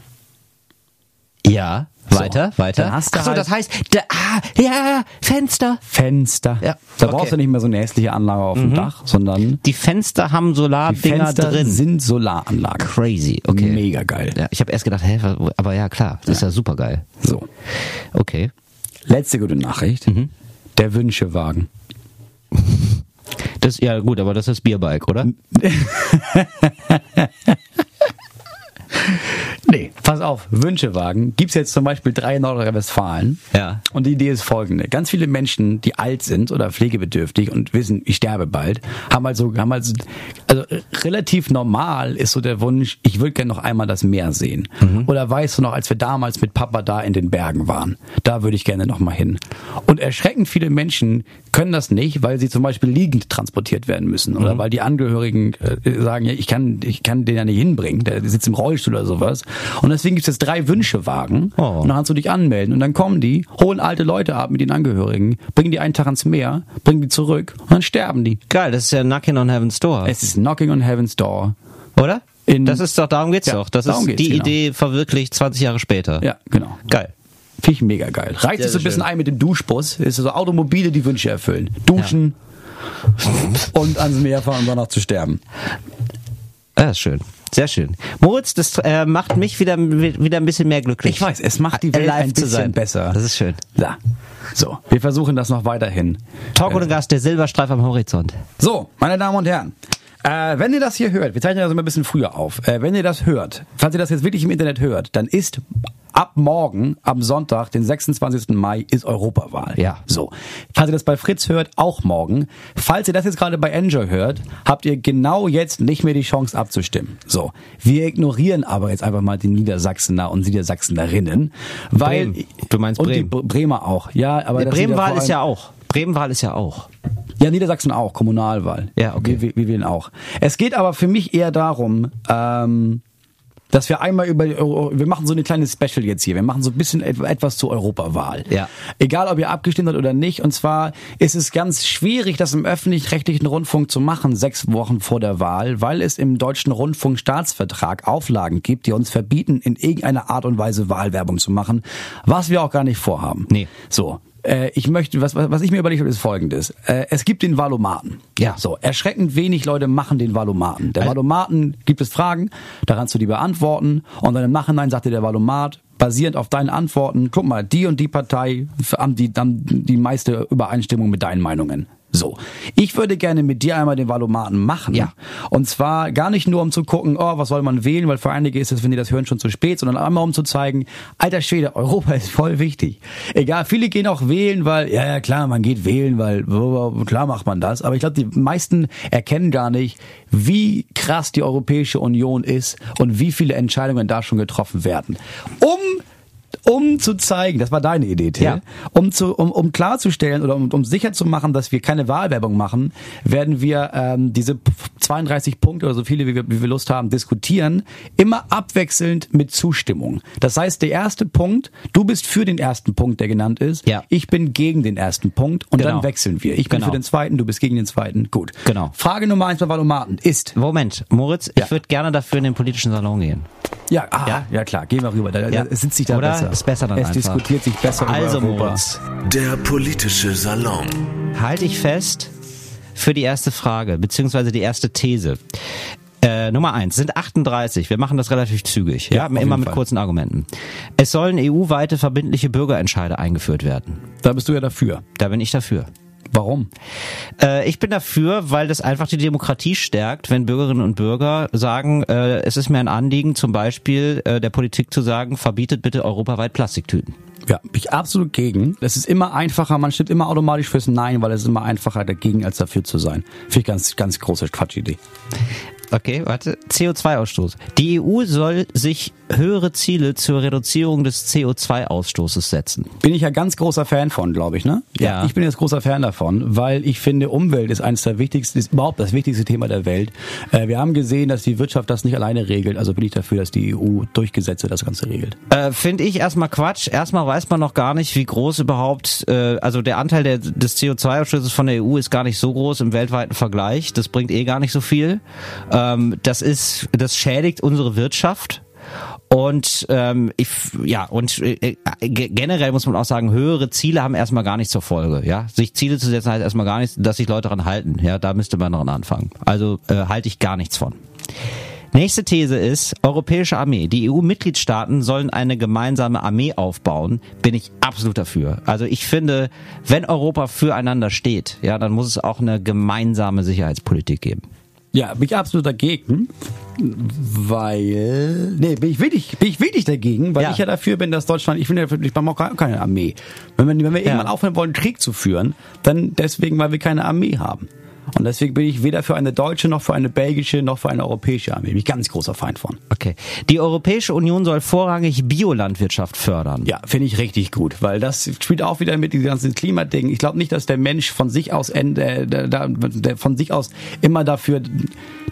Ja, weiter, weiter. dann hast du Ach so, halt- das heißt, da, ah, ja, Fenster. Fenster. Ja, Da okay. brauchst du nicht mehr so eine hässliche Anlage auf dem Dach, sondern Die Fenster haben Solardinger Fenster drin. sind Solaranlagen. Crazy, okay. Mega geil. Ja, ich habe erst gedacht, hä, aber ja, klar, das ist ja super geil. So. Okay. Letzte gute Nachricht. Mhm. Der Wünschewagen. Das, ja, gut, aber das ist Bierbike, oder? Nee, pass auf, Wünschewagen gibt's jetzt zum Beispiel drei in Nordrhein-Westfalen. Ja. Und die Idee ist folgende. Ganz viele Menschen, die alt sind oder pflegebedürftig und wissen, ich sterbe bald, haben also, haben also, also äh, relativ normal ist so der Wunsch, ich würde gerne noch einmal das Meer sehen. Oder weißt du noch, als wir damals mit Papa da in den Bergen waren, da würde ich gerne noch mal hin. Und erschreckend viele Menschen können das nicht, weil sie zum Beispiel liegend transportiert werden müssen oder weil die Angehörigen äh, sagen, ja, ich kann, ich kann den ja nicht hinbringen, der sitzt im Rollstuhl oder sowas. Und deswegen gibt es jetzt drei Wünschewagen Oh. und dann kannst du dich anmelden und dann kommen die, holen alte Leute ab mit den Angehörigen, bringen die einen Tag ans Meer, bringen die zurück und dann sterben die. Geil, das ist ja Knocking on Heaven's Door, Es ist Knocking on Heaven's Door. oder? In- das ist doch, darum geht's Ja, doch. Das darum ist die genau. Idee verwirklicht 20 Jahre später. Ja, genau. Geil. Finde ich mega geil. Reicht es so ein bisschen ein mit dem Duschbus, ist so Automobile, die Wünsche erfüllen. Duschen und ans Meer fahren und danach zu sterben. Ja, ist schön. Sehr schön. Moritz, das äh, macht mich wieder, wieder ein bisschen mehr glücklich. Ich weiß, es macht die Welt Alive ein bisschen sein. besser. Das ist schön. Ja. So, wir versuchen das noch weiterhin. Talk ohne Gast, der Silberstreif am Horizont. So, meine Damen und Herren. Äh, wenn ihr das hier hört, wir zeichnen das immer ein bisschen früher auf. Äh, wenn ihr das hört, falls ihr das jetzt wirklich im Internet hört, dann ist ab morgen, am Sonntag, den 26. Mai, ist Europawahl. Ja. So. Falls ihr das bei Fritz hört, auch morgen. Falls ihr das jetzt gerade bei Enjoy hört, habt ihr genau jetzt nicht mehr die Chance abzustimmen. So. Wir ignorieren aber jetzt einfach mal die Niedersachsener und Niedersachsenerinnen, weil Bremen. Du meinst und Bremen. die Bre- Bremer auch. Ja, aber sind Bremenwahl ist ja auch. Bremenwahl ist ja auch. Ja, Niedersachsen auch, Kommunalwahl. Ja, okay. Wir, wir, wir wählen auch. Es geht aber für mich eher darum, ähm, dass wir einmal über, wir machen so eine kleine Special jetzt hier. Wir machen so ein bisschen et- etwas zur Europawahl. Ja. Egal, ob ihr abgestimmt habt oder nicht. Und zwar ist es ganz schwierig, das im öffentlich-rechtlichen Rundfunk zu machen, sechs Wochen vor der Wahl, weil es im deutschen Rundfunkstaatsvertrag Auflagen gibt, die uns verbieten, in irgendeiner Art und Weise Wahlwerbung zu machen, was wir auch gar nicht vorhaben. Nee. So. Äh, ich möchte, was, was ich mir überlegt habe, ist folgendes. Äh, es gibt den Valomaten. Ja. So, erschreckend wenig Leute machen den Valomaten. Der Also- Valomaten gibt es Fragen, da kannst du die beantworten und dann im Nachhinein sagt dir der Valomat, basierend auf deinen Antworten, guck mal, die und die Partei haben die, dann die meiste Übereinstimmung mit deinen Meinungen. So. Ich würde gerne mit dir einmal den Valomaten machen. Ja. Und zwar gar nicht nur, um zu gucken, oh, was soll man wählen, weil für einige ist es, wenn die das hören, schon zu spät, sondern einmal um zu zeigen, alter Schwede, Europa ist voll wichtig. Egal, viele gehen auch wählen, weil, ja, ja, klar, man geht wählen, weil, klar macht man das. Aber ich glaube, die meisten erkennen gar nicht, wie krass die Europäische Union ist und wie viele Entscheidungen da schon getroffen werden. Um um zu zeigen, das war deine Idee, Till, Ja. um, zu, um, um klarzustellen oder um, um sicher zu machen, dass wir keine Wahlwerbung machen, werden wir ähm, diese p- 32 Punkte oder so viele, wie wir, wie wir Lust haben, diskutieren, immer abwechselnd mit Zustimmung. Das heißt, der erste Punkt, du bist für den ersten Punkt, der genannt ist, Ja. ich bin gegen den ersten Punkt und Genau. dann wechseln wir. Ich bin Genau. für den zweiten, du bist gegen den zweiten. Gut. Genau. Frage Nummer eins bei Valomaten ist, Moment, Moritz, Ja. ich würde gerne dafür in den politischen Salon gehen. Ja, ah, ja. Ja. klar, gehen wir rüber. Da, Ja. da sitzt sich da Oder? besser. Ist besser dann Es einfach. diskutiert sich besser Also, über Europa. Moritz, Der politische Salon. halte ich fest für die erste Frage, beziehungsweise die erste These. Äh, Nummer eins sind 38. Wir machen das relativ zügig. Ja, Ja, immer mit Fall. kurzen Argumenten. Es sollen EU-weite verbindliche Bürgerentscheide eingeführt werden. Da bist du ja dafür. Da bin ich dafür. Warum? Äh, ich bin dafür, weil das einfach die Demokratie stärkt, wenn Bürgerinnen und Bürger sagen, äh, es ist mir ein Anliegen, zum Beispiel äh, der Politik zu sagen, verbietet bitte europaweit Plastiktüten. Ja, bin ich absolut gegen. Es ist immer einfacher, man stimmt immer automatisch fürs Nein, weil es ist immer einfacher dagegen als dafür zu sein. Finde ich ganz, ganz große Quatschidee. Okay, warte. CO2-Ausstoß. Die EU soll sich höhere Ziele zur Reduzierung des CO2-Ausstoßes setzen. Bin ich ja ganz großer Fan von, glaube ich, ne? Ja. Ich bin jetzt großer Fan davon, weil ich finde, Umwelt ist eines der wichtigsten, ist überhaupt das wichtigste Thema der Welt. Äh, wir haben gesehen, dass die Wirtschaft das nicht alleine regelt, also bin ich dafür, dass die EU durch Gesetze das Ganze regelt. Äh, Finde ich erstmal Quatsch. Erstmal weiß man noch gar nicht, wie groß überhaupt, äh, also der Anteil der, des CO2-Ausstoßes von der EU ist gar nicht so groß im weltweiten Vergleich. Das bringt eh gar nicht so viel. Ähm, das ist, das schädigt unsere Wirtschaft. Und ähm, ich ja und äh, ge- generell muss man auch sagen, höhere Ziele haben erstmal gar nichts zur Folge. Ja, sich Ziele zu setzen heißt erstmal gar nichts, dass sich Leute daran halten. Ja, da müsste man dran anfangen. Also äh, halte ich gar nichts von. Nächste These ist, europäische Armee. Die EU-Mitgliedstaaten sollen eine gemeinsame Armee aufbauen. Bin ich absolut dafür. Also ich finde, wenn Europa füreinander steht, ja, dann muss es auch eine gemeinsame Sicherheitspolitik geben. Ja, bin ich absolut dagegen, weil nee, bin ich wirklich, bin ich wirklich dagegen, weil Ja. ich ja dafür bin, dass Deutschland, ich finde, ja, ich brauche auch keine Armee. Wenn wir, wenn wir irgendwann aufhören wollen, Krieg zu führen, dann deswegen, weil wir keine Armee haben. Und deswegen bin ich weder für eine deutsche noch für eine belgische noch für eine europäische Armee. Bin ich ganz großer Feind von. Okay. Die Europäische Union soll vorrangig Biolandwirtschaft fördern. Ja, finde ich richtig gut, weil das spielt auch wieder mit diesem ganzen Klimading. Ich glaube nicht, dass der Mensch von sich aus äh, der von sich aus immer dafür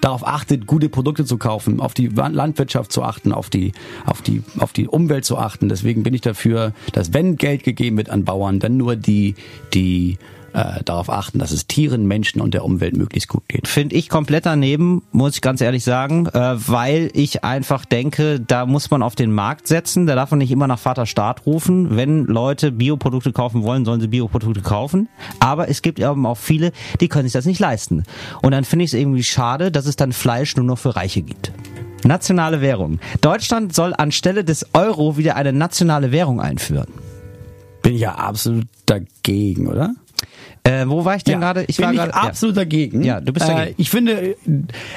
darauf achtet, gute Produkte zu kaufen, auf die Landwirtschaft zu achten, auf die auf die auf die Umwelt zu achten. Deswegen bin ich dafür, dass wenn Geld gegeben wird an Bauern, dann nur die die äh, darauf achten, dass es Tieren, Menschen und der Umwelt möglichst gut geht. Finde ich komplett daneben, muss ich ganz ehrlich sagen, äh, weil ich einfach denke, da muss man auf den Markt setzen, da darf man nicht immer nach Vater Staat rufen. Wenn Leute Bioprodukte kaufen wollen, sollen sie Bioprodukte kaufen. Aber es gibt eben auch viele, die können sich das nicht leisten. Und dann finde ich es irgendwie schade, dass es dann Fleisch nur noch für Reiche gibt. Nationale Währung. Deutschland soll anstelle des Euro wieder eine nationale Währung einführen. Bin ich ja absolut dagegen, oder? Äh, wo war ich denn gerade? Ich bin war ich gerade- absolut dagegen. Ja, du bist dagegen. Äh, ich finde, äh,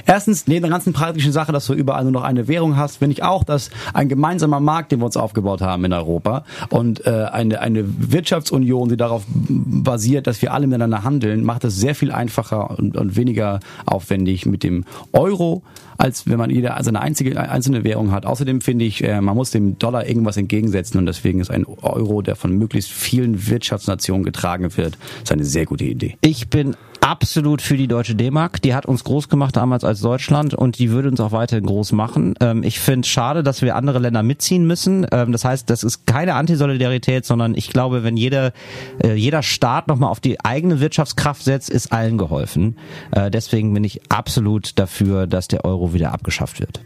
erstens, neben der ganzen praktischen Sache, dass du überall nur noch eine Währung hast, finde ich auch, dass ein gemeinsamer Markt, den wir uns aufgebaut haben in Europa und äh, eine, eine Wirtschaftsunion, die darauf basiert, dass wir alle miteinander handeln, macht es sehr viel einfacher und, und weniger aufwendig mit dem Euro, als wenn man jeder seine einzige einzelne Währung hat. Außerdem finde ich, äh, man muss dem Dollar irgendwas entgegensetzen und deswegen ist ein Euro, der von möglichst vielen Wirtschaftsnationen getragen wird, ist eine sehr gute Idee. Ich bin absolut für die deutsche D-Mark. Die hat uns groß gemacht damals als Deutschland und die würde uns auch weiterhin groß machen. Ähm, ich finde schade, dass wir andere Länder mitziehen müssen. Ähm, das heißt, das ist keine Antisolidarität, sondern ich glaube, wenn jeder, äh, jeder Staat nochmal auf die eigene Wirtschaftskraft setzt, ist allen geholfen. Äh, deswegen bin ich absolut dafür, dass der Euro wieder abgeschafft wird.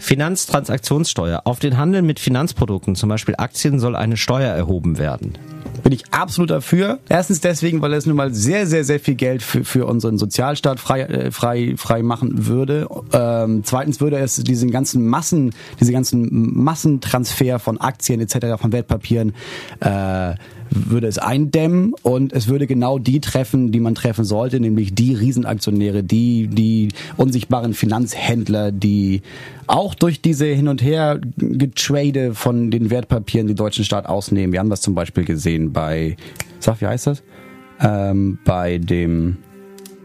Finanztransaktionssteuer. Auf den Handel mit Finanzprodukten, zum Beispiel Aktien, soll eine Steuer erhoben werden. bin ich absolut dafür. Erstens deswegen, weil es nun mal sehr, sehr, sehr viel Geld für, für unseren Sozialstaat frei, äh, frei, frei machen würde. Ähm, zweitens würde es diesen ganzen Massen, diese ganzen Massentransfer von Aktien etc., von Wertpapieren, äh, würde es eindämmen und es würde genau die treffen, die man treffen sollte, nämlich die Riesenaktionäre, die, die unsichtbaren Finanzhändler, die auch durch diese hin und her getrade von den Wertpapieren den deutschen Staat ausnehmen. Wir haben das zum Beispiel gesehen bei, sag, wie heißt das? Ähm, bei dem,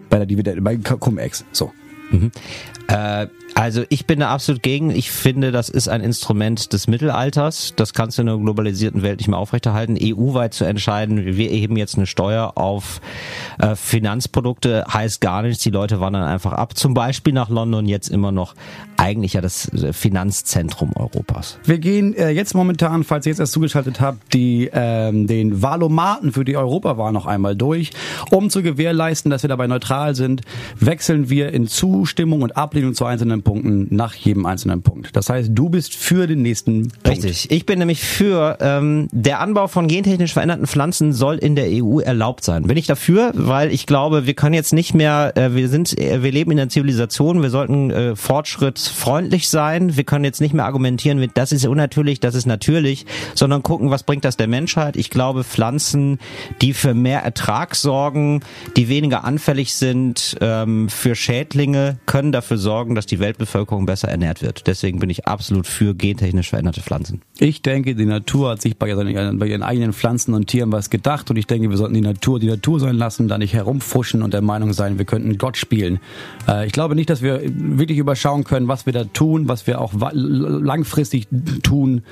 bei der Dividende, bei Cum-Ex, so. Äh, also ich bin da absolut gegen. Ich finde, das ist ein Instrument des Mittelalters. Das kannst du in einer globalisierten Welt nicht mehr aufrechterhalten. EU-weit zu entscheiden, wir erheben jetzt eine Steuer auf äh, Finanzprodukte, heißt gar nichts. Die Leute wandern einfach ab. Zum Beispiel nach London, jetzt immer noch eigentlich ja das äh, Finanzzentrum Europas. Wir gehen äh, jetzt momentan, falls ihr jetzt erst zugeschaltet habt, die, ähm, den Wahlomaten für die Europawahl noch einmal durch. Um zu gewährleisten, dass wir dabei neutral sind, wechseln wir in Zustimmung und Ablehnung zu einzelnen Punkten nach jedem einzelnen Punkt. Das heißt, du bist für den nächsten Punkt. Richtig. Ich bin nämlich für ähm, der Anbau von gentechnisch veränderten Pflanzen soll in der EU erlaubt sein. Bin ich dafür, weil ich glaube, wir können jetzt nicht mehr, äh, wir sind, äh, wir leben in der Zivilisation, wir sollten äh, fortschrittsfreundlich sein. Wir können jetzt nicht mehr argumentieren mit, das ist unnatürlich, das ist natürlich, sondern gucken, was bringt das der Menschheit. Ich glaube, Pflanzen, die für mehr Ertrag sorgen, die weniger anfällig sind ähm, für Schädlinge, können dafür sorgen, dass die Weltbevölkerung besser ernährt wird. Deswegen bin ich absolut für gentechnisch veränderte Pflanzen. Ich denke, die Natur hat sich bei ihren, bei ihren eigenen Pflanzen und Tieren was gedacht und ich denke, wir sollten die Natur die Natur sein lassen, da nicht herumfuschen und der Meinung sein, wir könnten Gott spielen. Äh, ich glaube nicht, dass wir wirklich überschauen können, was wir da tun, was wir auch langfristig tun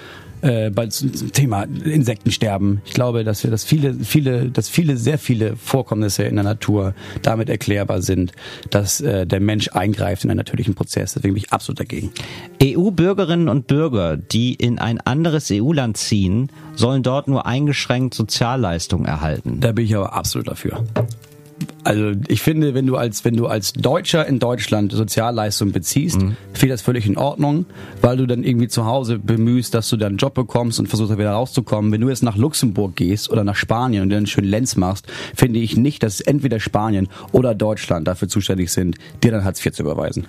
äh, bei zum Thema Insektensterben. Ich glaube, dass wir, dass viele, viele, dass viele, sehr viele Vorkommnisse in der Natur damit erklärbar sind, dass äh, der Mensch eingreift in einen natürlichen Prozess. Deswegen bin ich absolut dagegen. EU-Bürgerinnen und Bürger, die in ein anderes EU-Land ziehen, sollen dort nur eingeschränkt Sozialleistungen erhalten. Da bin ich aber absolut dafür. Also ich finde, wenn du als wenn du als Deutscher in Deutschland Sozialleistung beziehst, mhm. finde das völlig in Ordnung, weil du dann irgendwie zu Hause bemühst, dass du dann einen Job bekommst und versuchst wieder rauszukommen. Wenn du jetzt nach Luxemburg gehst oder nach Spanien und dann schön Lenz machst, finde ich nicht, dass entweder Spanien oder Deutschland dafür zuständig sind, dir dann Hartz IV zu überweisen.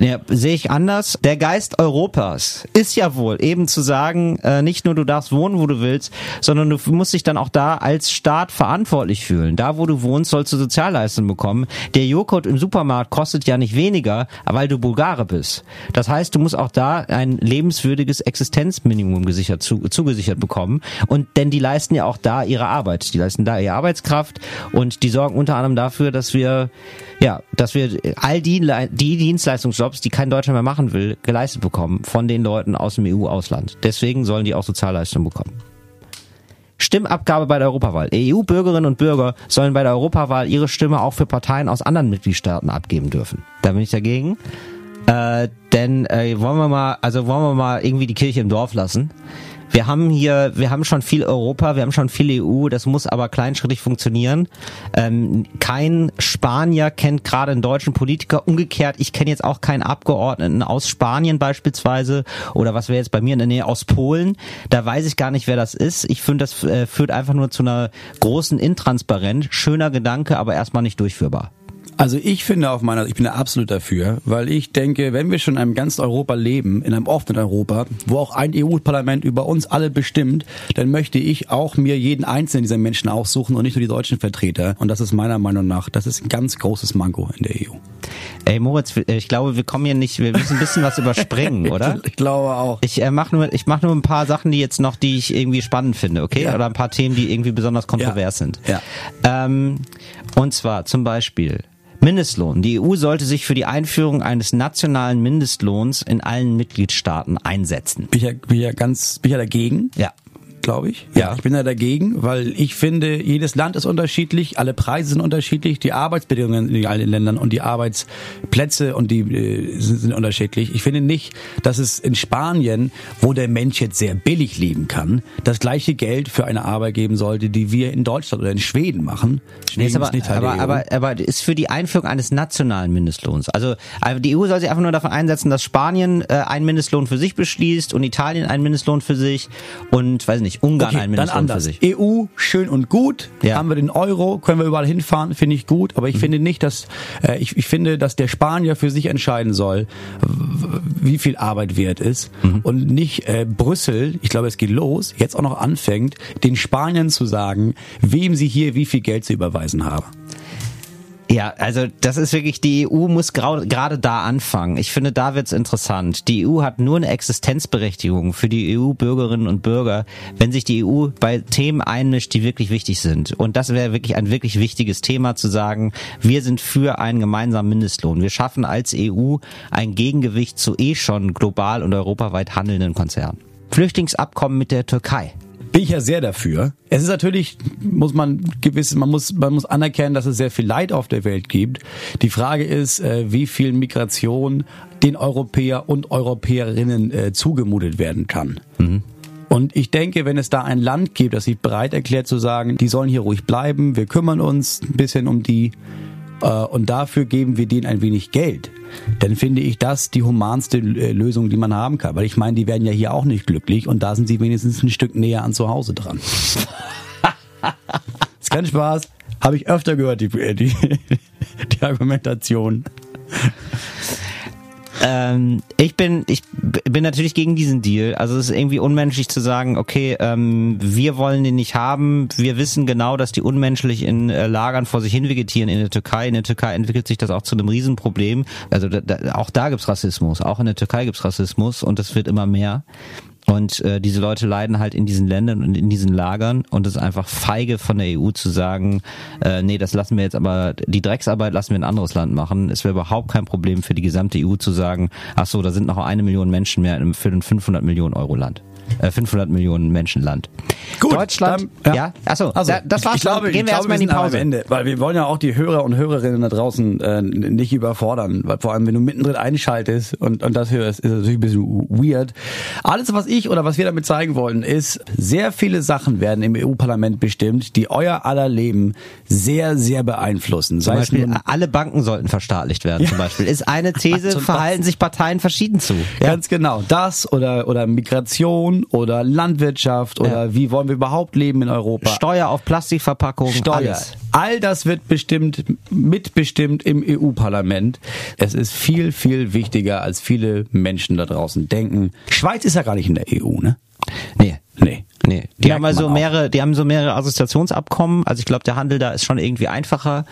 Ja, sehe ich anders. Der Geist Europas ist ja wohl eben zu sagen, äh, nicht nur du darfst wohnen, wo du willst, sondern du musst dich dann auch da als Staat verantwortlich fühlen. Da, wo du wohnst, sollst du Sozialleistungen bekommen. Der Joghurt im Supermarkt kostet ja nicht weniger, weil du Bulgare bist. Das heißt, du musst auch da ein lebenswürdiges Existenzminimum gesichert, zu, zugesichert bekommen. Und denn die leisten ja auch da ihre Arbeit. Die leisten da ihre Arbeitskraft und die sorgen unter anderem dafür, dass wir ja, dass wir all die, die Dienstleistungsjobs, die kein Deutscher mehr machen will, geleistet bekommen von den Leuten aus dem EU-Ausland. Deswegen sollen die auch Sozialleistungen bekommen. Stimmabgabe bei der Europawahl. EU-Bürgerinnen und Bürger sollen bei der Europawahl ihre Stimme auch für Parteien aus anderen Mitgliedstaaten abgeben dürfen. Da bin ich dagegen. Äh, denn äh, wollen wir mal, also wollen wir mal irgendwie die Kirche im Dorf lassen wir haben hier, wir haben schon viel Europa, wir haben schon viel EU, das muss aber kleinschrittig funktionieren. Ähm, kein Spanier kennt gerade einen deutschen Politiker. Umgekehrt, ich kenne jetzt auch keinen Abgeordneten aus Spanien beispielsweise oder was wäre jetzt bei mir in der Nähe aus Polen. Da weiß ich gar nicht, wer das ist. Ich finde, das äh, führt einfach nur zu einer großen Intransparenz. Schöner Gedanke, aber erstmal nicht durchführbar. Also ich finde auf meiner, ich bin da absolut dafür, weil ich denke, wenn wir schon in einem ganzen Europa leben, in einem offenen Europa, wo auch ein EU-Parlament über uns alle bestimmt, dann möchte ich auch mir jeden einzelnen dieser Menschen aussuchen und nicht nur die deutschen Vertreter. Und das ist meiner Meinung nach, das ist ein ganz großes Manko in der EU. Ey Moritz, ich glaube, wir kommen hier nicht, wir müssen ein bisschen was überspringen, oder? Ich glaube auch. Ich äh, mache nur, ich mache nur ein paar Sachen, die jetzt noch, die ich irgendwie spannend finde, okay? Ja. Oder ein paar Themen, die irgendwie besonders kontrovers ja. sind. Ja. Ähm, und zwar zum Beispiel Mindestlohn. Die EU sollte sich für die Einführung eines nationalen Mindestlohns in allen Mitgliedstaaten einsetzen. Bin ich ja, bin ich ja ganz, bin ich ja dagegen. Ja glaube ich. Ja. Ich bin da dagegen, weil ich finde, jedes Land ist unterschiedlich, alle Preise sind unterschiedlich, die Arbeitsbedingungen in allen Ländern und die Arbeitsplätze und die äh, sind, sind unterschiedlich. Ich finde nicht, dass es in Spanien, wo der Mensch jetzt sehr billig leben kann, das gleiche Geld für eine Arbeit geben sollte, die wir in Deutschland oder in Schweden machen. Schweden aber, ist nicht Teil aber, aber, aber ist für die Einführung eines nationalen Mindestlohns. Also, also die EU soll sich einfach nur davon einsetzen, dass Spanien äh, einen Mindestlohn für sich beschließt und Italien einen Mindestlohn für sich und weiß nicht Ungarn okay, ein Mindestlohn für sich. EU, schön und gut. Ja. Haben wir den Euro, können wir überall hinfahren, finde ich gut. Aber ich mhm. finde nicht, dass äh, ich, ich finde, dass der Spanier für sich entscheiden soll, wie viel Arbeit wert ist mhm. und nicht äh, Brüssel. Ich glaube, es geht los. Jetzt auch noch anfängt, den Spaniern zu sagen, wem sie hier wie viel Geld zu überweisen haben. Ja, also das ist wirklich, die EU muss gerade da anfangen. Ich finde, da wird's interessant. Die EU hat nur eine Existenzberechtigung für die EU-Bürgerinnen und Bürger, wenn sich die EU bei Themen einmischt, die wirklich wichtig sind. Und das wäre wirklich ein wirklich wichtiges Thema zu sagen, wir sind für einen gemeinsamen Mindestlohn. Wir schaffen als EU ein Gegengewicht zu eh schon global und europaweit handelnden Konzernen. Flüchtlingsabkommen mit der Türkei bin ich ja sehr dafür. Es ist natürlich, muss man gewiss, man muss, man muss anerkennen, dass es sehr viel Leid auf der Welt gibt. Die Frage ist, äh, wie viel Migration den Europäer und Europäerinnen äh, zugemutet werden kann. Mhm. Und ich denke, wenn es da ein Land gibt, das sich bereit erklärt zu sagen, die sollen hier ruhig bleiben, wir kümmern uns ein bisschen um die und dafür geben wir denen ein wenig Geld, dann finde ich das die humanste äh, Lösung, die man haben kann. Weil ich meine, die werden ja hier auch nicht glücklich und da sind sie wenigstens ein Stück näher an zu Hause dran. ist kein Spaß. Habe ich öfter gehört, die, die, die Argumentation. Ähm, ich bin, ich bin natürlich gegen diesen Deal. Also es ist irgendwie unmenschlich zu sagen, okay, ähm, wir wollen den nicht haben. Wir wissen genau, dass die unmenschlich in äh, Lagern vor sich hin vegetieren in der Türkei. In der Türkei entwickelt sich das auch zu einem Riesenproblem. Also da, da, auch da gibt's Rassismus. Auch in der Türkei gibt's Rassismus und das wird immer mehr. Und äh, diese Leute leiden halt in diesen Ländern und in diesen Lagern und es ist einfach feige von der EU zu sagen, äh, nee, das lassen wir jetzt aber, die Drecksarbeit lassen wir in ein anderes Land machen. Es wäre überhaupt kein Problem für die gesamte EU zu sagen, ach so, da sind noch eine Million Menschen mehr für ein 500 Millionen Euro Land. 500 äh, Millionen Menschenland. Gut, Deutschland, dann, ja. ja, achso, also, da, das war's. Ich glaube, Gehen wir erstmal in die Pause. Ende, weil wir wollen ja auch die Hörer und Hörerinnen da draußen äh, nicht überfordern, weil vor allem wenn du mittendrin einschaltest und, und das hörst, ist natürlich ein bisschen weird. Alles, was ich oder was wir damit zeigen wollen, ist, sehr viele Sachen werden im EU-Parlament bestimmt, die euer aller Leben sehr, sehr beeinflussen. Zum Sei Beispiel, nun- alle Banken sollten verstaatlicht werden, zum Beispiel. Ist eine These, verhalten sich Parteien verschieden zu. Ja. Ganz genau. Das oder, oder Migration oder Landwirtschaft oder Ja. wie wollen wir überhaupt leben in Europa. Steuer auf Plastikverpackungen, Steuer. alles. All das wird bestimmt, mitbestimmt im EU-Parlament. Es ist viel, viel wichtiger, als viele Menschen da draußen denken. Schweiz ist ja gar nicht in der EU, ne? Nee. Nee. Nee, die Merkt haben also mehrere, die haben so mehrere Assoziationsabkommen. Also ich glaube, der Handel da ist schon irgendwie einfacher.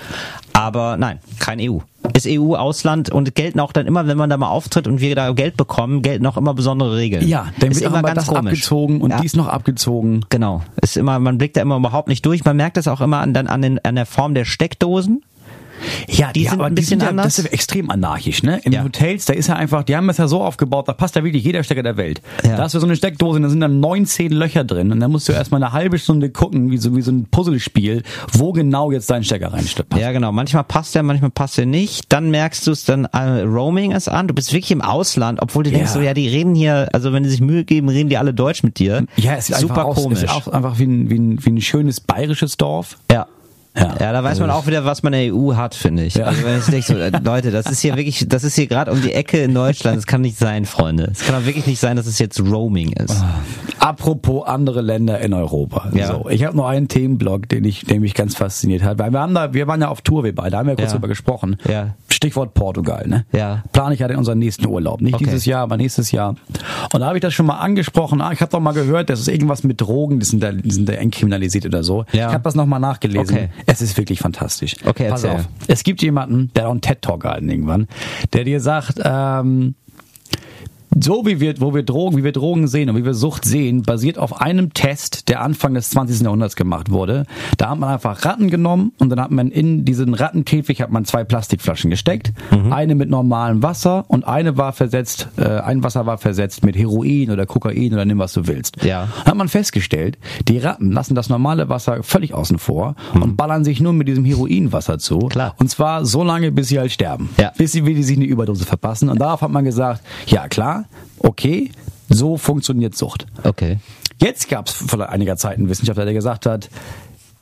Aber nein, kein EU. Ist EU Ausland und gelten auch dann immer, wenn man da mal auftritt und wir da Geld bekommen, gelten auch immer besondere Regeln. Ja, dann ist wird immer das abgezogen und ja. dies noch abgezogen. Genau. Ist immer, man blickt da immer überhaupt nicht durch. Man merkt das auch immer an, dann an, den, an der Form der Steckdosen. Ja, Die sind aber ein bisschen ja, anders. Das ist extrem anarchisch, ne? In Ja. Hotels, da ist ja einfach, die haben das ja so aufgebaut, da passt ja wirklich jeder Stecker der Welt. Ja. Da hast du so eine Steckdose, und da sind dann 19 Löcher drin und dann musst du erstmal eine halbe Stunde gucken, wie so, wie so ein Puzzlespiel, wo genau jetzt dein Stecker reinsteckt. Ja, genau. Manchmal passt der, manchmal passt der nicht. Dann merkst du es dann, äh, Roaming ist an. Du bist wirklich im Ausland, obwohl du denkst Ja. so, ja, die reden hier, also wenn die sich Mühe geben, reden die alle Deutsch mit dir. Ja, es ist super komisch. Es ist auch einfach wie ein, wie, ein, wie ein schönes bayerisches Dorf. Ja. Ja. Ja, da weiß man auch wieder, was man in der EU hat, finde ich. Ja. Also wenn ich denke, so, äh, Leute, das ist hier wirklich, das ist hier gerade um die Ecke in Deutschland. Das kann nicht sein, Freunde. Es kann auch wirklich nicht sein, dass es jetzt Roaming ist. Apropos andere Länder in Europa. Ja. So, ich habe noch einen Themenblock, den ich, der mich ganz fasziniert hat, weil wir haben da, wir waren ja auf Tour, wir beide, da haben wir kurz Ja. drüber gesprochen. Ja. Stichwort Portugal, ne? Ja. Plane ich ja in unseren nächsten Urlaub, nicht Okay. dieses Jahr, aber nächstes Jahr. Und da habe ich das schon mal angesprochen. Ah, ich habe doch mal gehört, das ist irgendwas mit Drogen, die sind da, die sind da entkriminalisiert oder so. Ja. Ich habe das noch mal nachgelesen. Okay. Es ist wirklich fantastisch. Okay, Pass erzähl. auf. Es gibt jemanden, der hat auch einen TED Talk gehalten irgendwann, der dir sagt, ähm, so wie wir, wo wir Drogen, wie wir Drogen sehen und wie wir Sucht sehen, basiert auf einem Test, der Anfang des 20. Jahrhunderts gemacht wurde. Da hat man einfach Ratten genommen und dann hat man in diesen Rattenkäfig hat man zwei Plastikflaschen gesteckt. Mhm. Eine mit normalem Wasser und eine war versetzt, äh, ein Wasser war versetzt mit Heroin oder Kokain oder nimm was du willst. Ja. Dann hat man festgestellt, die Ratten lassen das normale Wasser völlig außen vor und ballern sich nur mit diesem Heroinwasser zu. Mhm. Klar. Und zwar so lange, bis sie halt sterben. Ja. Bis sie, wie die sich eine Überdose verpassen. Und darauf hat man gesagt, ja klar, okay, so funktioniert Sucht. Okay. Jetzt gab es vor einiger Zeit einen Wissenschaftler, der gesagt hat,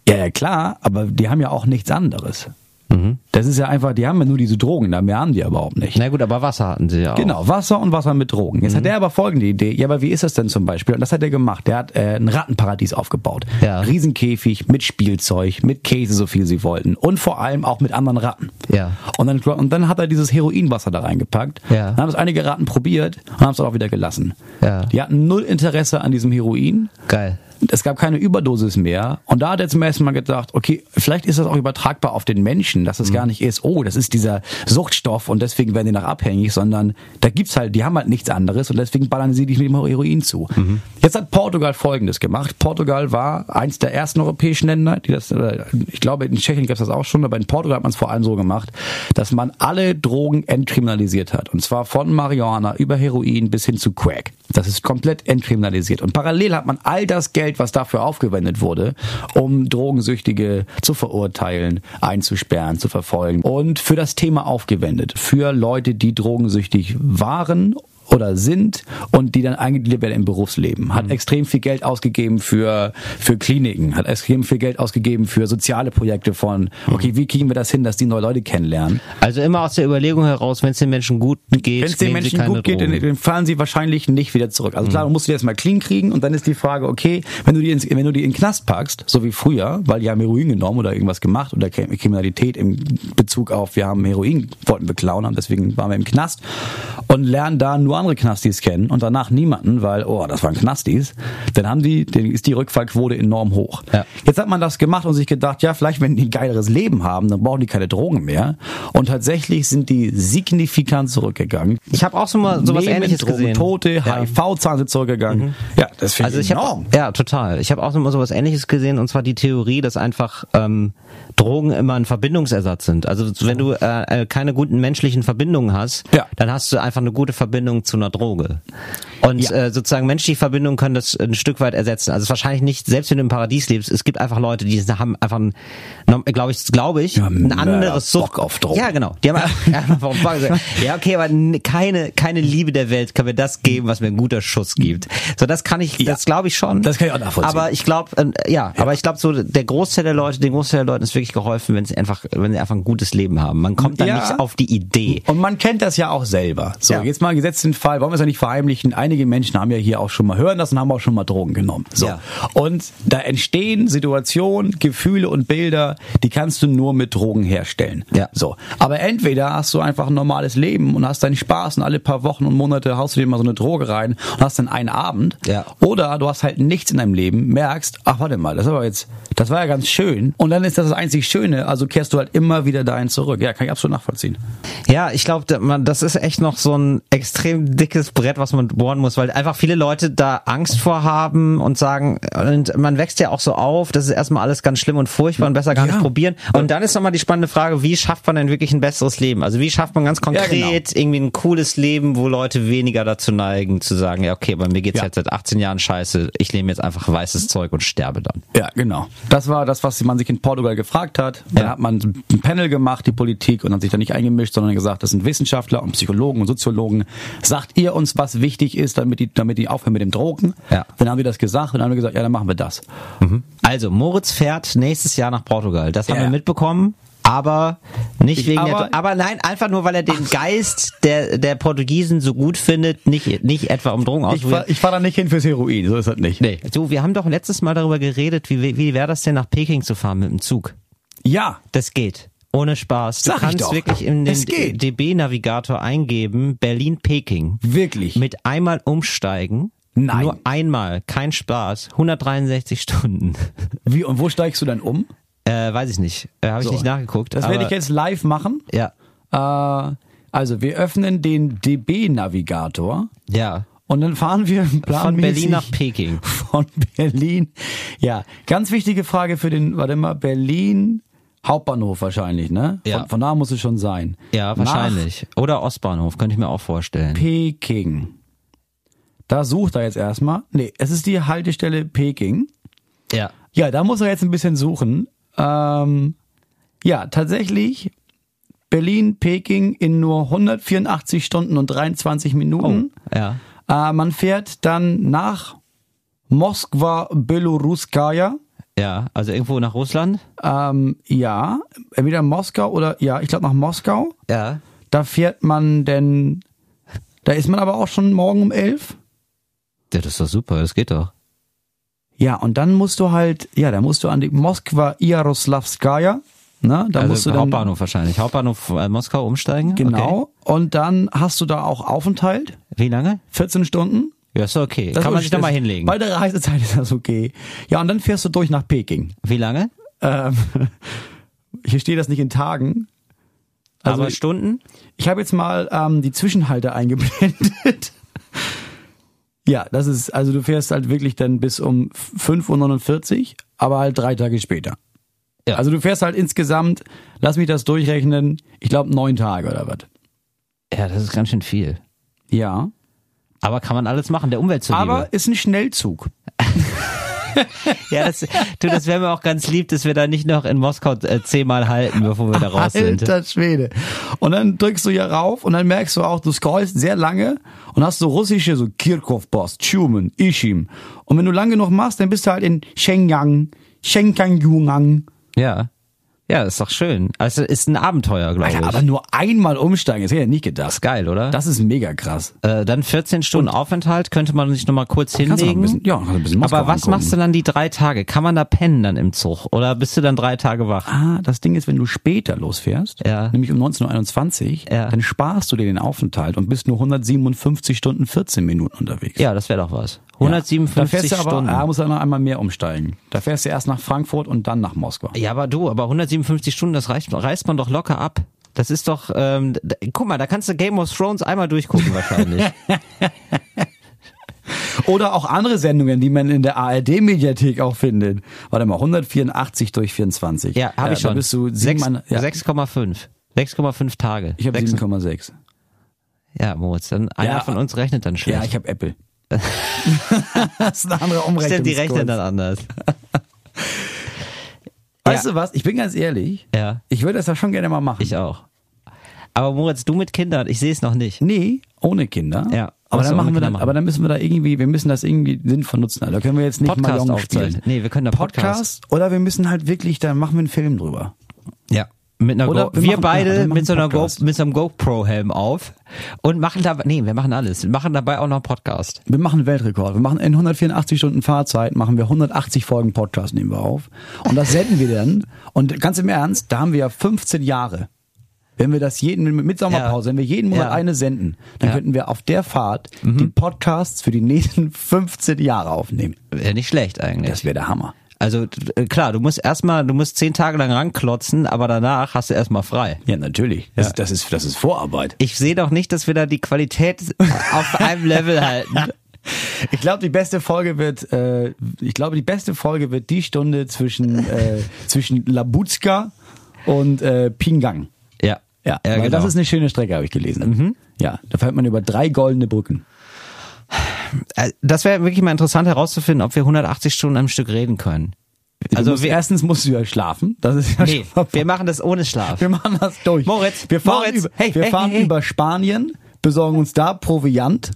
ja, ja klar, aber die haben ja auch nichts anderes. Mhm. Das ist ja einfach, die haben ja nur diese Drogen, da mehr haben die überhaupt nicht. Na gut, aber Wasser hatten sie ja auch. Genau, Wasser und Wasser mit Drogen. Jetzt Mhm. hat er aber folgende Idee. Ja, aber wie ist das denn zum Beispiel? Und das hat er gemacht. Der hat äh, ein Rattenparadies aufgebaut. Ja. Riesenkäfig mit Spielzeug, mit Käse, so viel sie wollten. Und vor allem auch mit anderen Ratten. Ja. Und dann, und dann hat er dieses Heroinwasser da reingepackt. Ja. Dann haben es einige Ratten probiert und haben es dann auch wieder gelassen. Ja. Die hatten null Interesse an diesem Heroin. Geil. Es gab keine Überdosis mehr. Und da hat er zum ersten Mal gedacht, okay, vielleicht ist das auch übertragbar auf den Menschen, dass es Mhm. gar nicht ist, oh, das ist dieser Suchtstoff und deswegen werden die nach abhängig, sondern da gibt's halt, die haben halt nichts anderes und deswegen ballern sie dich mit dem Heroin zu. Mhm. Jetzt hat Portugal Folgendes gemacht. Portugal war eins der ersten europäischen Länder, die das, äh, ich glaube, in Tschechien gab's das auch schon, aber in Portugal hat man es vor allem so gemacht, dass man alle Drogen entkriminalisiert hat. Und zwar von Marihuana über Heroin bis hin zu Crack. Das ist komplett entkriminalisiert. Und parallel hat man all das Geld, was dafür aufgewendet wurde, um Drogensüchtige zu verurteilen, einzusperren, zu verfolgen und für das Thema aufgewendet. Für Leute, die drogensüchtig waren oder sind und die dann eingegliedert werden im Berufsleben. Hat mhm. extrem viel Geld ausgegeben für, für Kliniken, hat extrem viel Geld ausgegeben für soziale Projekte von, okay, wie kriegen wir das hin, dass die neue Leute kennenlernen? Also immer aus der Überlegung heraus, wenn es den Menschen gut geht, wenn es den Menschen gut geht, dann fahren sie wahrscheinlich nicht wieder zurück. Also klar, mhm. musst du die erstmal clean kriegen und dann ist die Frage, okay, wenn du die, ins, wenn du die in den Knast packst, so wie früher, weil die haben Heroin genommen oder irgendwas gemacht oder Kriminalität im Bezug auf, wir haben Heroin, wollten beklauen haben, deswegen waren wir im Knast und lernen da nur andere Knastis kennen und danach niemanden, weil, oh, das waren Knastis, dann haben die, dann ist die Rückfallquote enorm hoch. Ja. Jetzt hat man das gemacht und sich gedacht, ja, vielleicht wenn die ein geileres Leben haben, dann brauchen die keine Drogen mehr. Und tatsächlich sind die signifikant zurückgegangen. Ich habe auch so mal sowas Neben ähnliches Drogen, gesehen. Tote, ja. HIV-Zahlen sind zurückgegangen. Mhm. Ja, das finde also ich enorm. Hab, ja, total. Ich habe auch so mal sowas ähnliches gesehen und zwar die Theorie, dass einfach ähm, Drogen immer ein Verbindungsersatz sind. Also wenn du äh, äh, keine guten menschlichen Verbindungen hast, ja. dann hast du einfach eine gute Verbindung zu einer Droge. Und ja. äh, sozusagen menschliche Verbindungen können das ein Stück weit ersetzen. Also es ist wahrscheinlich nicht, selbst wenn du im Paradies lebst, es gibt einfach Leute, die haben einfach, glaube ich, glaube ich, ja, ein anderes Sucht. auf Drogen. Ja, genau. Die haben einfach, ja, okay, aber keine, keine Liebe der Welt kann mir das geben, was mir ein guter Schuss gibt. So, das kann ich, das glaube ich schon. Das kann ich auch nachvollziehen. Aber ich glaube, äh, ja, aber ich glaube so, der Großteil der Leute, den Großteil der Leute ist wirklich geholfen, wenn sie einfach, wenn sie einfach ein gutes Leben haben. Man kommt dann nicht auf die Idee. Und man kennt das ja auch selber. So, jetzt mal gesetzt den Fall, wollen wir es ja nicht verheimlichen. Einige Menschen haben ja hier auch schon mal hören lassen, haben auch schon mal Drogen genommen. So. Ja. Und da entstehen Situationen, Gefühle und Bilder, die kannst du nur mit Drogen herstellen. Ja. So. Aber entweder hast du einfach ein normales Leben und hast deinen Spaß und alle paar Wochen und Monate haust du dir mal so eine Droge rein und hast dann einen Abend. Ja. Oder du hast halt nichts in deinem Leben, merkst, ach warte mal, das war jetzt, das war ja ganz schön. Und dann ist das das einzig Schöne, also kehrst du halt immer wieder dahin zurück. Ja, kann ich absolut nachvollziehen. Ja, ich glaube, das ist echt noch so ein extrem dickes Brett, was man bohren muss, weil einfach viele Leute da Angst vor haben und sagen, und man wächst ja auch so auf, das ist erstmal alles ganz schlimm und furchtbar und besser gar ja. nicht probieren. Und dann ist nochmal die spannende Frage, wie schafft man denn wirklich ein besseres Leben? Also wie schafft man ganz konkret ja, genau. irgendwie ein cooles Leben, wo Leute weniger dazu neigen zu sagen, ja okay, bei mir geht's ja. jetzt seit 18 Jahren scheiße, ich nehme jetzt einfach weißes Zeug und sterbe dann. Ja, genau. Das war das, was man sich in Portugal gefragt hat. Dann hat man ein Panel gemacht, die Politik, und hat sich da nicht eingemischt, sondern gesagt, das sind Wissenschaftler und Psychologen und Soziologen. Sagt ihr uns, was wichtig ist, damit die, damit die aufhören mit dem Drogen? Ja. Dann haben wir das gesagt und dann haben wir gesagt, ja, dann machen wir das. Mhm. Also, Moritz fährt nächstes Jahr nach Portugal. Das haben ja. wir mitbekommen. Aber nicht ich, wegen aber, der, aber nein, einfach nur, weil er den Geist der, der Portugiesen so gut findet, nicht, nicht etwa um Drogen auszuprobieren. Ich fahre fahr da nicht hin fürs Heroin, so ist das nicht. Nee. Du, wir haben doch letztes Mal darüber geredet, wie, wie wäre das denn nach Peking zu fahren mit dem Zug? Ja. Das geht. Ohne Spaß. Du Sag kannst wirklich in den DB-Navigator eingeben, Berlin-Peking. Wirklich? Mit einmal umsteigen. Nein. Nur einmal. Kein Spaß. 163 Stunden. Wie, und wo steigst du dann um? Äh, weiß ich nicht. Äh, Habe ich so. nicht nachgeguckt. Das werde ich jetzt live machen. Ja. Äh, also wir öffnen den DB-Navigator. Ja. Und dann fahren wir Von Berlin nach Peking. Von Berlin. Ja, ganz wichtige Frage für den, warte mal, Berlin Hauptbahnhof wahrscheinlich, ne? Ja. Von, von da muss es schon sein. Ja, wahrscheinlich. Nach Oder Ostbahnhof, könnte ich mir auch vorstellen. Peking. Da sucht er jetzt erstmal. Nee, es ist die Haltestelle Peking. Ja. Ja, da muss er jetzt ein bisschen suchen. Ähm, ja, tatsächlich Berlin, Peking in nur 184 Stunden und 23 Minuten. Oh, ja. Äh, man fährt dann nach Moskwa Beloruskaya. Ja, also irgendwo nach Russland? Ähm, ja, entweder Moskau oder, ja, ich glaube nach Moskau. Ja. Da fährt man denn, da ist man aber auch schon morgen um elf. Ja, das ist doch super, das geht doch. Ja, und dann musst du halt, ja, da musst du an die Moskwa Jaroslavskaya. Ne, da also musst du dann, Hauptbahnhof wahrscheinlich. Hauptbahnhof äh, Moskau umsteigen? Genau. Okay. Und dann hast du da auch Aufenthalt. Wie lange? 14 Stunden. Ja, ist okay. Das Kann man sich da mal hinlegen. Bei der Reisezeit ist das okay. Ja, und dann fährst du durch nach Peking. Wie lange? Ähm, hier steht das nicht in Tagen. Also Aber Stunden? Ich, ich habe jetzt mal ähm, die Zwischenhalte eingeblendet. ja, das ist, also du fährst halt wirklich dann bis um 5.49 Uhr, aber halt drei Tage später. Ja. Also du fährst halt insgesamt, lass mich das durchrechnen, ich glaube neun Tage oder was. Ja, das ist ganz schön viel. Ja. Aber kann man alles machen, der Umwelt zuliebe. Aber ist ein Schnellzug. ja, das, du, das wäre mir auch ganz lieb, dass wir da nicht noch in Moskau äh, zehnmal halten, bevor wir da raus sind. Alter Schwede. Und dann drückst du hier rauf und dann merkst du auch, du scrollst sehr lange und hast so russische, so Kirchhoff-Post, Schumann, Ishim. Und wenn du lange noch machst, dann bist du halt in Shenyang, Shenyang, Ja. Ja, ist doch schön. Also ist ein Abenteuer, glaube ich. Aber nur einmal umsteigen, das hätte ich nicht gedacht. Geil, oder? Das ist mega krass. äh, dann 14 Stunden Aufenthalt, könnte man sich nochmal kurz Kannst du noch hinlegen. ein bisschen, ja, kannst du ein bisschen Moskau aber was angucken. machst du dann die drei Tage? Kann man da pennen dann im Zug? Oder bist du dann drei Tage wach? Ah, das Ding ist, wenn du später losfährst, Ja. nämlich um 19.21 Ja. dann sparst du dir den Aufenthalt und bist nur 157 Stunden 14 Minuten unterwegs. Ja, das wäre doch was. Ja. 157 da fährst du aber, Stunden. Da musst du noch einmal mehr umsteigen. Da fährst du erst nach Frankfurt und dann nach Moskau. Ja, aber du, aber 157 Stunden, das reicht, reißt man doch locker ab. Das ist doch, ähm, d- guck mal, da kannst du Game of Thrones einmal durchgucken wahrscheinlich. Oder auch andere Sendungen, die man in der ARD-Mediathek auch findet. Warte mal, 184 durch 24. ja, habe ich Da schon. bist du Sechs- sieben, ja. 6,5. 6,5 Tage. Ich habe Sechs- 7,6. Ja, Moritz, dann einer Ja, von uns rechnet dann schlecht. Ja, ich habe Apple. das ist eine andere Umrechnung. Stimmt, die rechnen dann anders. Weißt Ja. du was? Ich bin ganz ehrlich. Ja. Ich würde das ja schon gerne mal machen. Ich auch. Aber Moritz, du mit Kindern, ich sehe es noch nicht. Nee, ohne Kinder. Ja, Aber dann machen wir dann, machen. aber dann müssen wir da irgendwie, wir müssen das irgendwie sinnvoll nutzen. Da können wir jetzt nicht Podcast Mahjong aufzeichnen. Nee, wir können da Podcast. Podcast oder wir müssen halt wirklich, da machen wir einen Film drüber. Ja. Mit einer Oder Go wir wir machen- beide ja, mit so einer Go mit so einem GoPro-Helm auf und machen dabei, nee, wir machen alles. Wir machen dabei auch noch einen Podcast. Wir machen einen Weltrekord. Wir machen in 184 Stunden Fahrzeit, machen wir 180 Folgen Podcast, nehmen wir auf. Und das senden wir dann. Und ganz im Ernst, da haben wir ja 15 Jahre. Wenn wir das jeden, mit Sommerpause, Ja. wenn wir jeden Monat Ja. eine senden, dann Ja. könnten wir auf der Fahrt die Podcasts für die nächsten 15 Jahre aufnehmen. Wäre nicht schlecht eigentlich. Das wäre der Hammer. Also äh, klar, du musst erstmal, du musst zehn Tage lang ranklotzen, aber danach hast du erstmal frei. Ja, natürlich. Das, das, ist, das ist Vorarbeit. Ich sehe doch nicht, dass wir da die Qualität auf einem Level halten. Ich glaube, die beste Folge wird, äh, ich glaube, die beste Folge wird die Stunde zwischen, äh, zwischen Labuzka und äh, Pingang. Ja. Ja, ja weil genau. das ist eine schöne Strecke, habe ich gelesen. Ja, da fährt man über drei goldene Brücken. Äh, das wäre wirklich mal interessant herauszufinden, ob wir 180 Stunden am Stück reden können. Also musst, wir, erstens musst du ja schlafen. Das ist ja nee, wir machen das ohne Schlaf. wir machen das durch. Moritz, wir fahren, Moritz, über, hey, wir hey, fahren hey, über Spanien, besorgen uns da Proviant,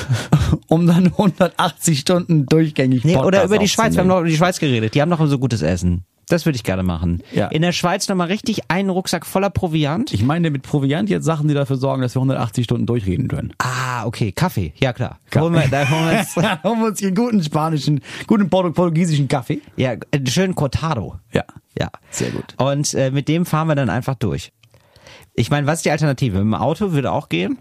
um dann 180 Stunden durchgängig Nee, Podcast oder über die Schweiz. Wir haben noch über die Schweiz geredet. Die haben noch so gutes Essen. Das würde ich gerne machen. Ja. In der Schweiz nochmal richtig einen Rucksack voller Proviant. Ich meine mit Proviant jetzt Sachen, die dafür sorgen, dass wir 180 Stunden durchreden können. ah, okay. Kaffee. Ja, klar. Kaffee. Holen wir, da holen wir uns, Holen wir uns einen guten spanischen, guten portu- portugiesischen Kaffee. ja, einen schönen Cortado. Ja. Ja. Sehr gut. Und äh, mit dem fahren wir dann einfach durch. Ich meine, was ist die Alternative? Mit dem Auto würde auch gehen.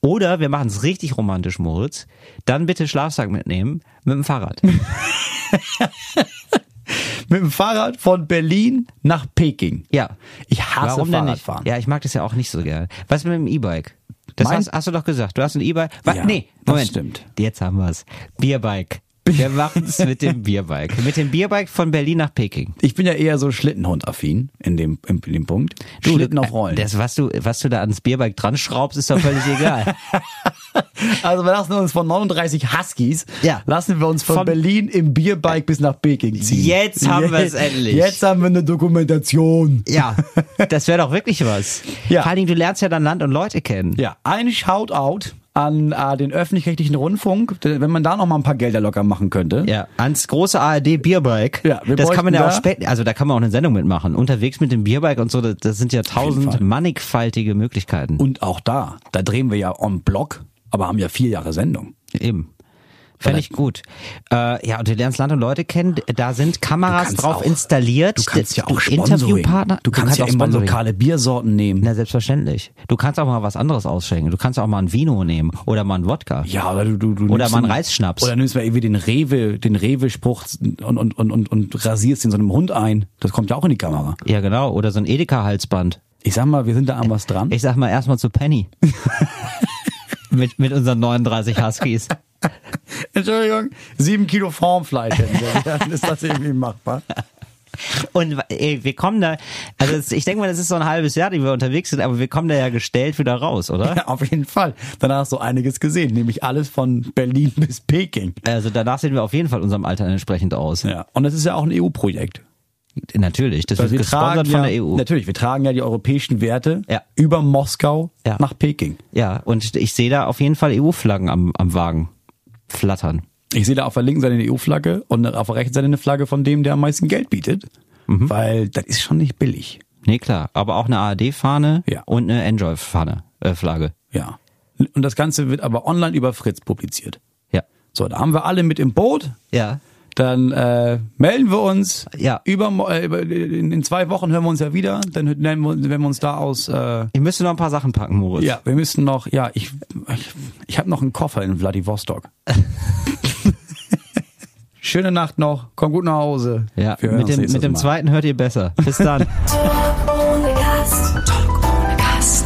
Oder wir machen es richtig romantisch, Moritz. Dann bitte Schlafsack mitnehmen mit dem Fahrrad. Mit dem Fahrrad von Berlin nach Peking. Ja. Ich hasse Warum denn nicht? Fahrradfahren. Ja, ich mag das ja auch nicht so gerne. Was mit dem E-Bike? Das hast, hast du doch gesagt. Du hast ein E-Bike. Ja, nee, das Moment. stimmt. Jetzt haben wir's. Bierbike. Wir machen es mit dem Bierbike. Mit dem Bierbike von Berlin nach Peking. Ich bin ja eher so Schlittenhund-affin in dem, in, in dem Punkt. Schlitten auf Rollen. Das, was du, was du da ans Bierbike dran schraubst, ist doch völlig egal. Also wir lassen uns von 39 Huskies, Ja. lassen wir uns von, Von- Berlin im Bierbike bis nach Peking ziehen. Jetzt haben wir es endlich. Jetzt haben wir eine Dokumentation. Ja, das wäre doch wirklich was. Ja. Vor allen Dingen, du lernst ja dann Land und Leute kennen. Ja, ein Shoutout an äh, den öffentlich-rechtlichen Rundfunk, wenn man da noch mal ein paar Gelder locker machen könnte. Ja, ans große ARD Bierbike. Ja, das kann man ja bräuchten auch da- später, also da kann man auch eine Sendung mitmachen. Unterwegs mit dem Bierbike und so, das, das sind ja tausend mannigfaltige Möglichkeiten. Und auch da, da drehen wir ja on Block, aber haben ja vier Jahre Sendung. Eben. Fände ich gut. Äh, ja, und du lernst Land und Leute kennen. Da sind Kameras kannst drauf auch- installiert. Du kannst ja Du auch. Interviewpartner. Du kannst, ja auch immer Sponsoring. lokale Biersorten nehmen. Na, selbstverständlich. Du kannst auch mal was anderes ausschenken. Du kannst auch mal ein Vino nehmen oder mal ein Wodka. Ja, oder du, du, du Oder mal einen- Reisschnaps. Oder nimmst mal irgendwie den Rewe, den Rewe-Spruch und, und, und, und, und rasierst den so einem Hund ein. Das kommt ja auch in die Kamera. Ja, genau. Oder so ein Edeka-Halsband. Ich sag mal, wir sind da an was dran. Ich sag mal erstmal zu Penny. mit, mit unseren 39 Huskies. Entschuldigung, sieben Kilo Formfleisch hätten wir. Dann ist das irgendwie machbar. Und ey, wir kommen da, also ich denke mal, das ist so ein halbes Jahr, die wir unterwegs sind, aber wir kommen da ja gestellt wieder raus, oder? Ja, auf jeden Fall. Danach hast du einiges gesehen, nämlich alles von Berlin bis Peking. Also danach sehen wir auf jeden Fall unserem Alter entsprechend aus. Ja. Und das ist ja auch ein EU-Projekt. Natürlich, das wird wir gesponsert tragen von ja, der EU. Natürlich, wir tragen ja die europäischen Werte Ja. über Moskau Ja. nach Peking. Ja, und ich sehe da auf jeden Fall EU-Flaggen am, am Wagen flattern. Ich sehe da auf der linken Seite eine EU-Flagge und auf der rechten Seite eine Flagge von dem, der am meisten Geld bietet. Mhm. Weil das ist schon nicht billig. Nee, klar, aber auch eine ARD-Fahne Ja. und eine Enjoy-Fahne, äh, Flagge. Ja. Und das Ganze wird aber online über Fritz publiziert. Ja. So, da haben wir alle mit im Boot. Ja. Dann äh, melden wir uns. Ja. Über, äh, über in, in zwei Wochen hören wir uns ja wieder. Dann nennen wir, wenn wir uns da aus. Äh, Ich müsste noch ein paar Sachen packen, Moritz. ja, wir müssen noch. Ja, ich ich, ich habe noch einen Koffer in Vladivostok. Schöne Nacht noch. Komm gut nach Hause. Ja, mit dem, mit dem Mal. zweiten hört ihr besser. Bis dann.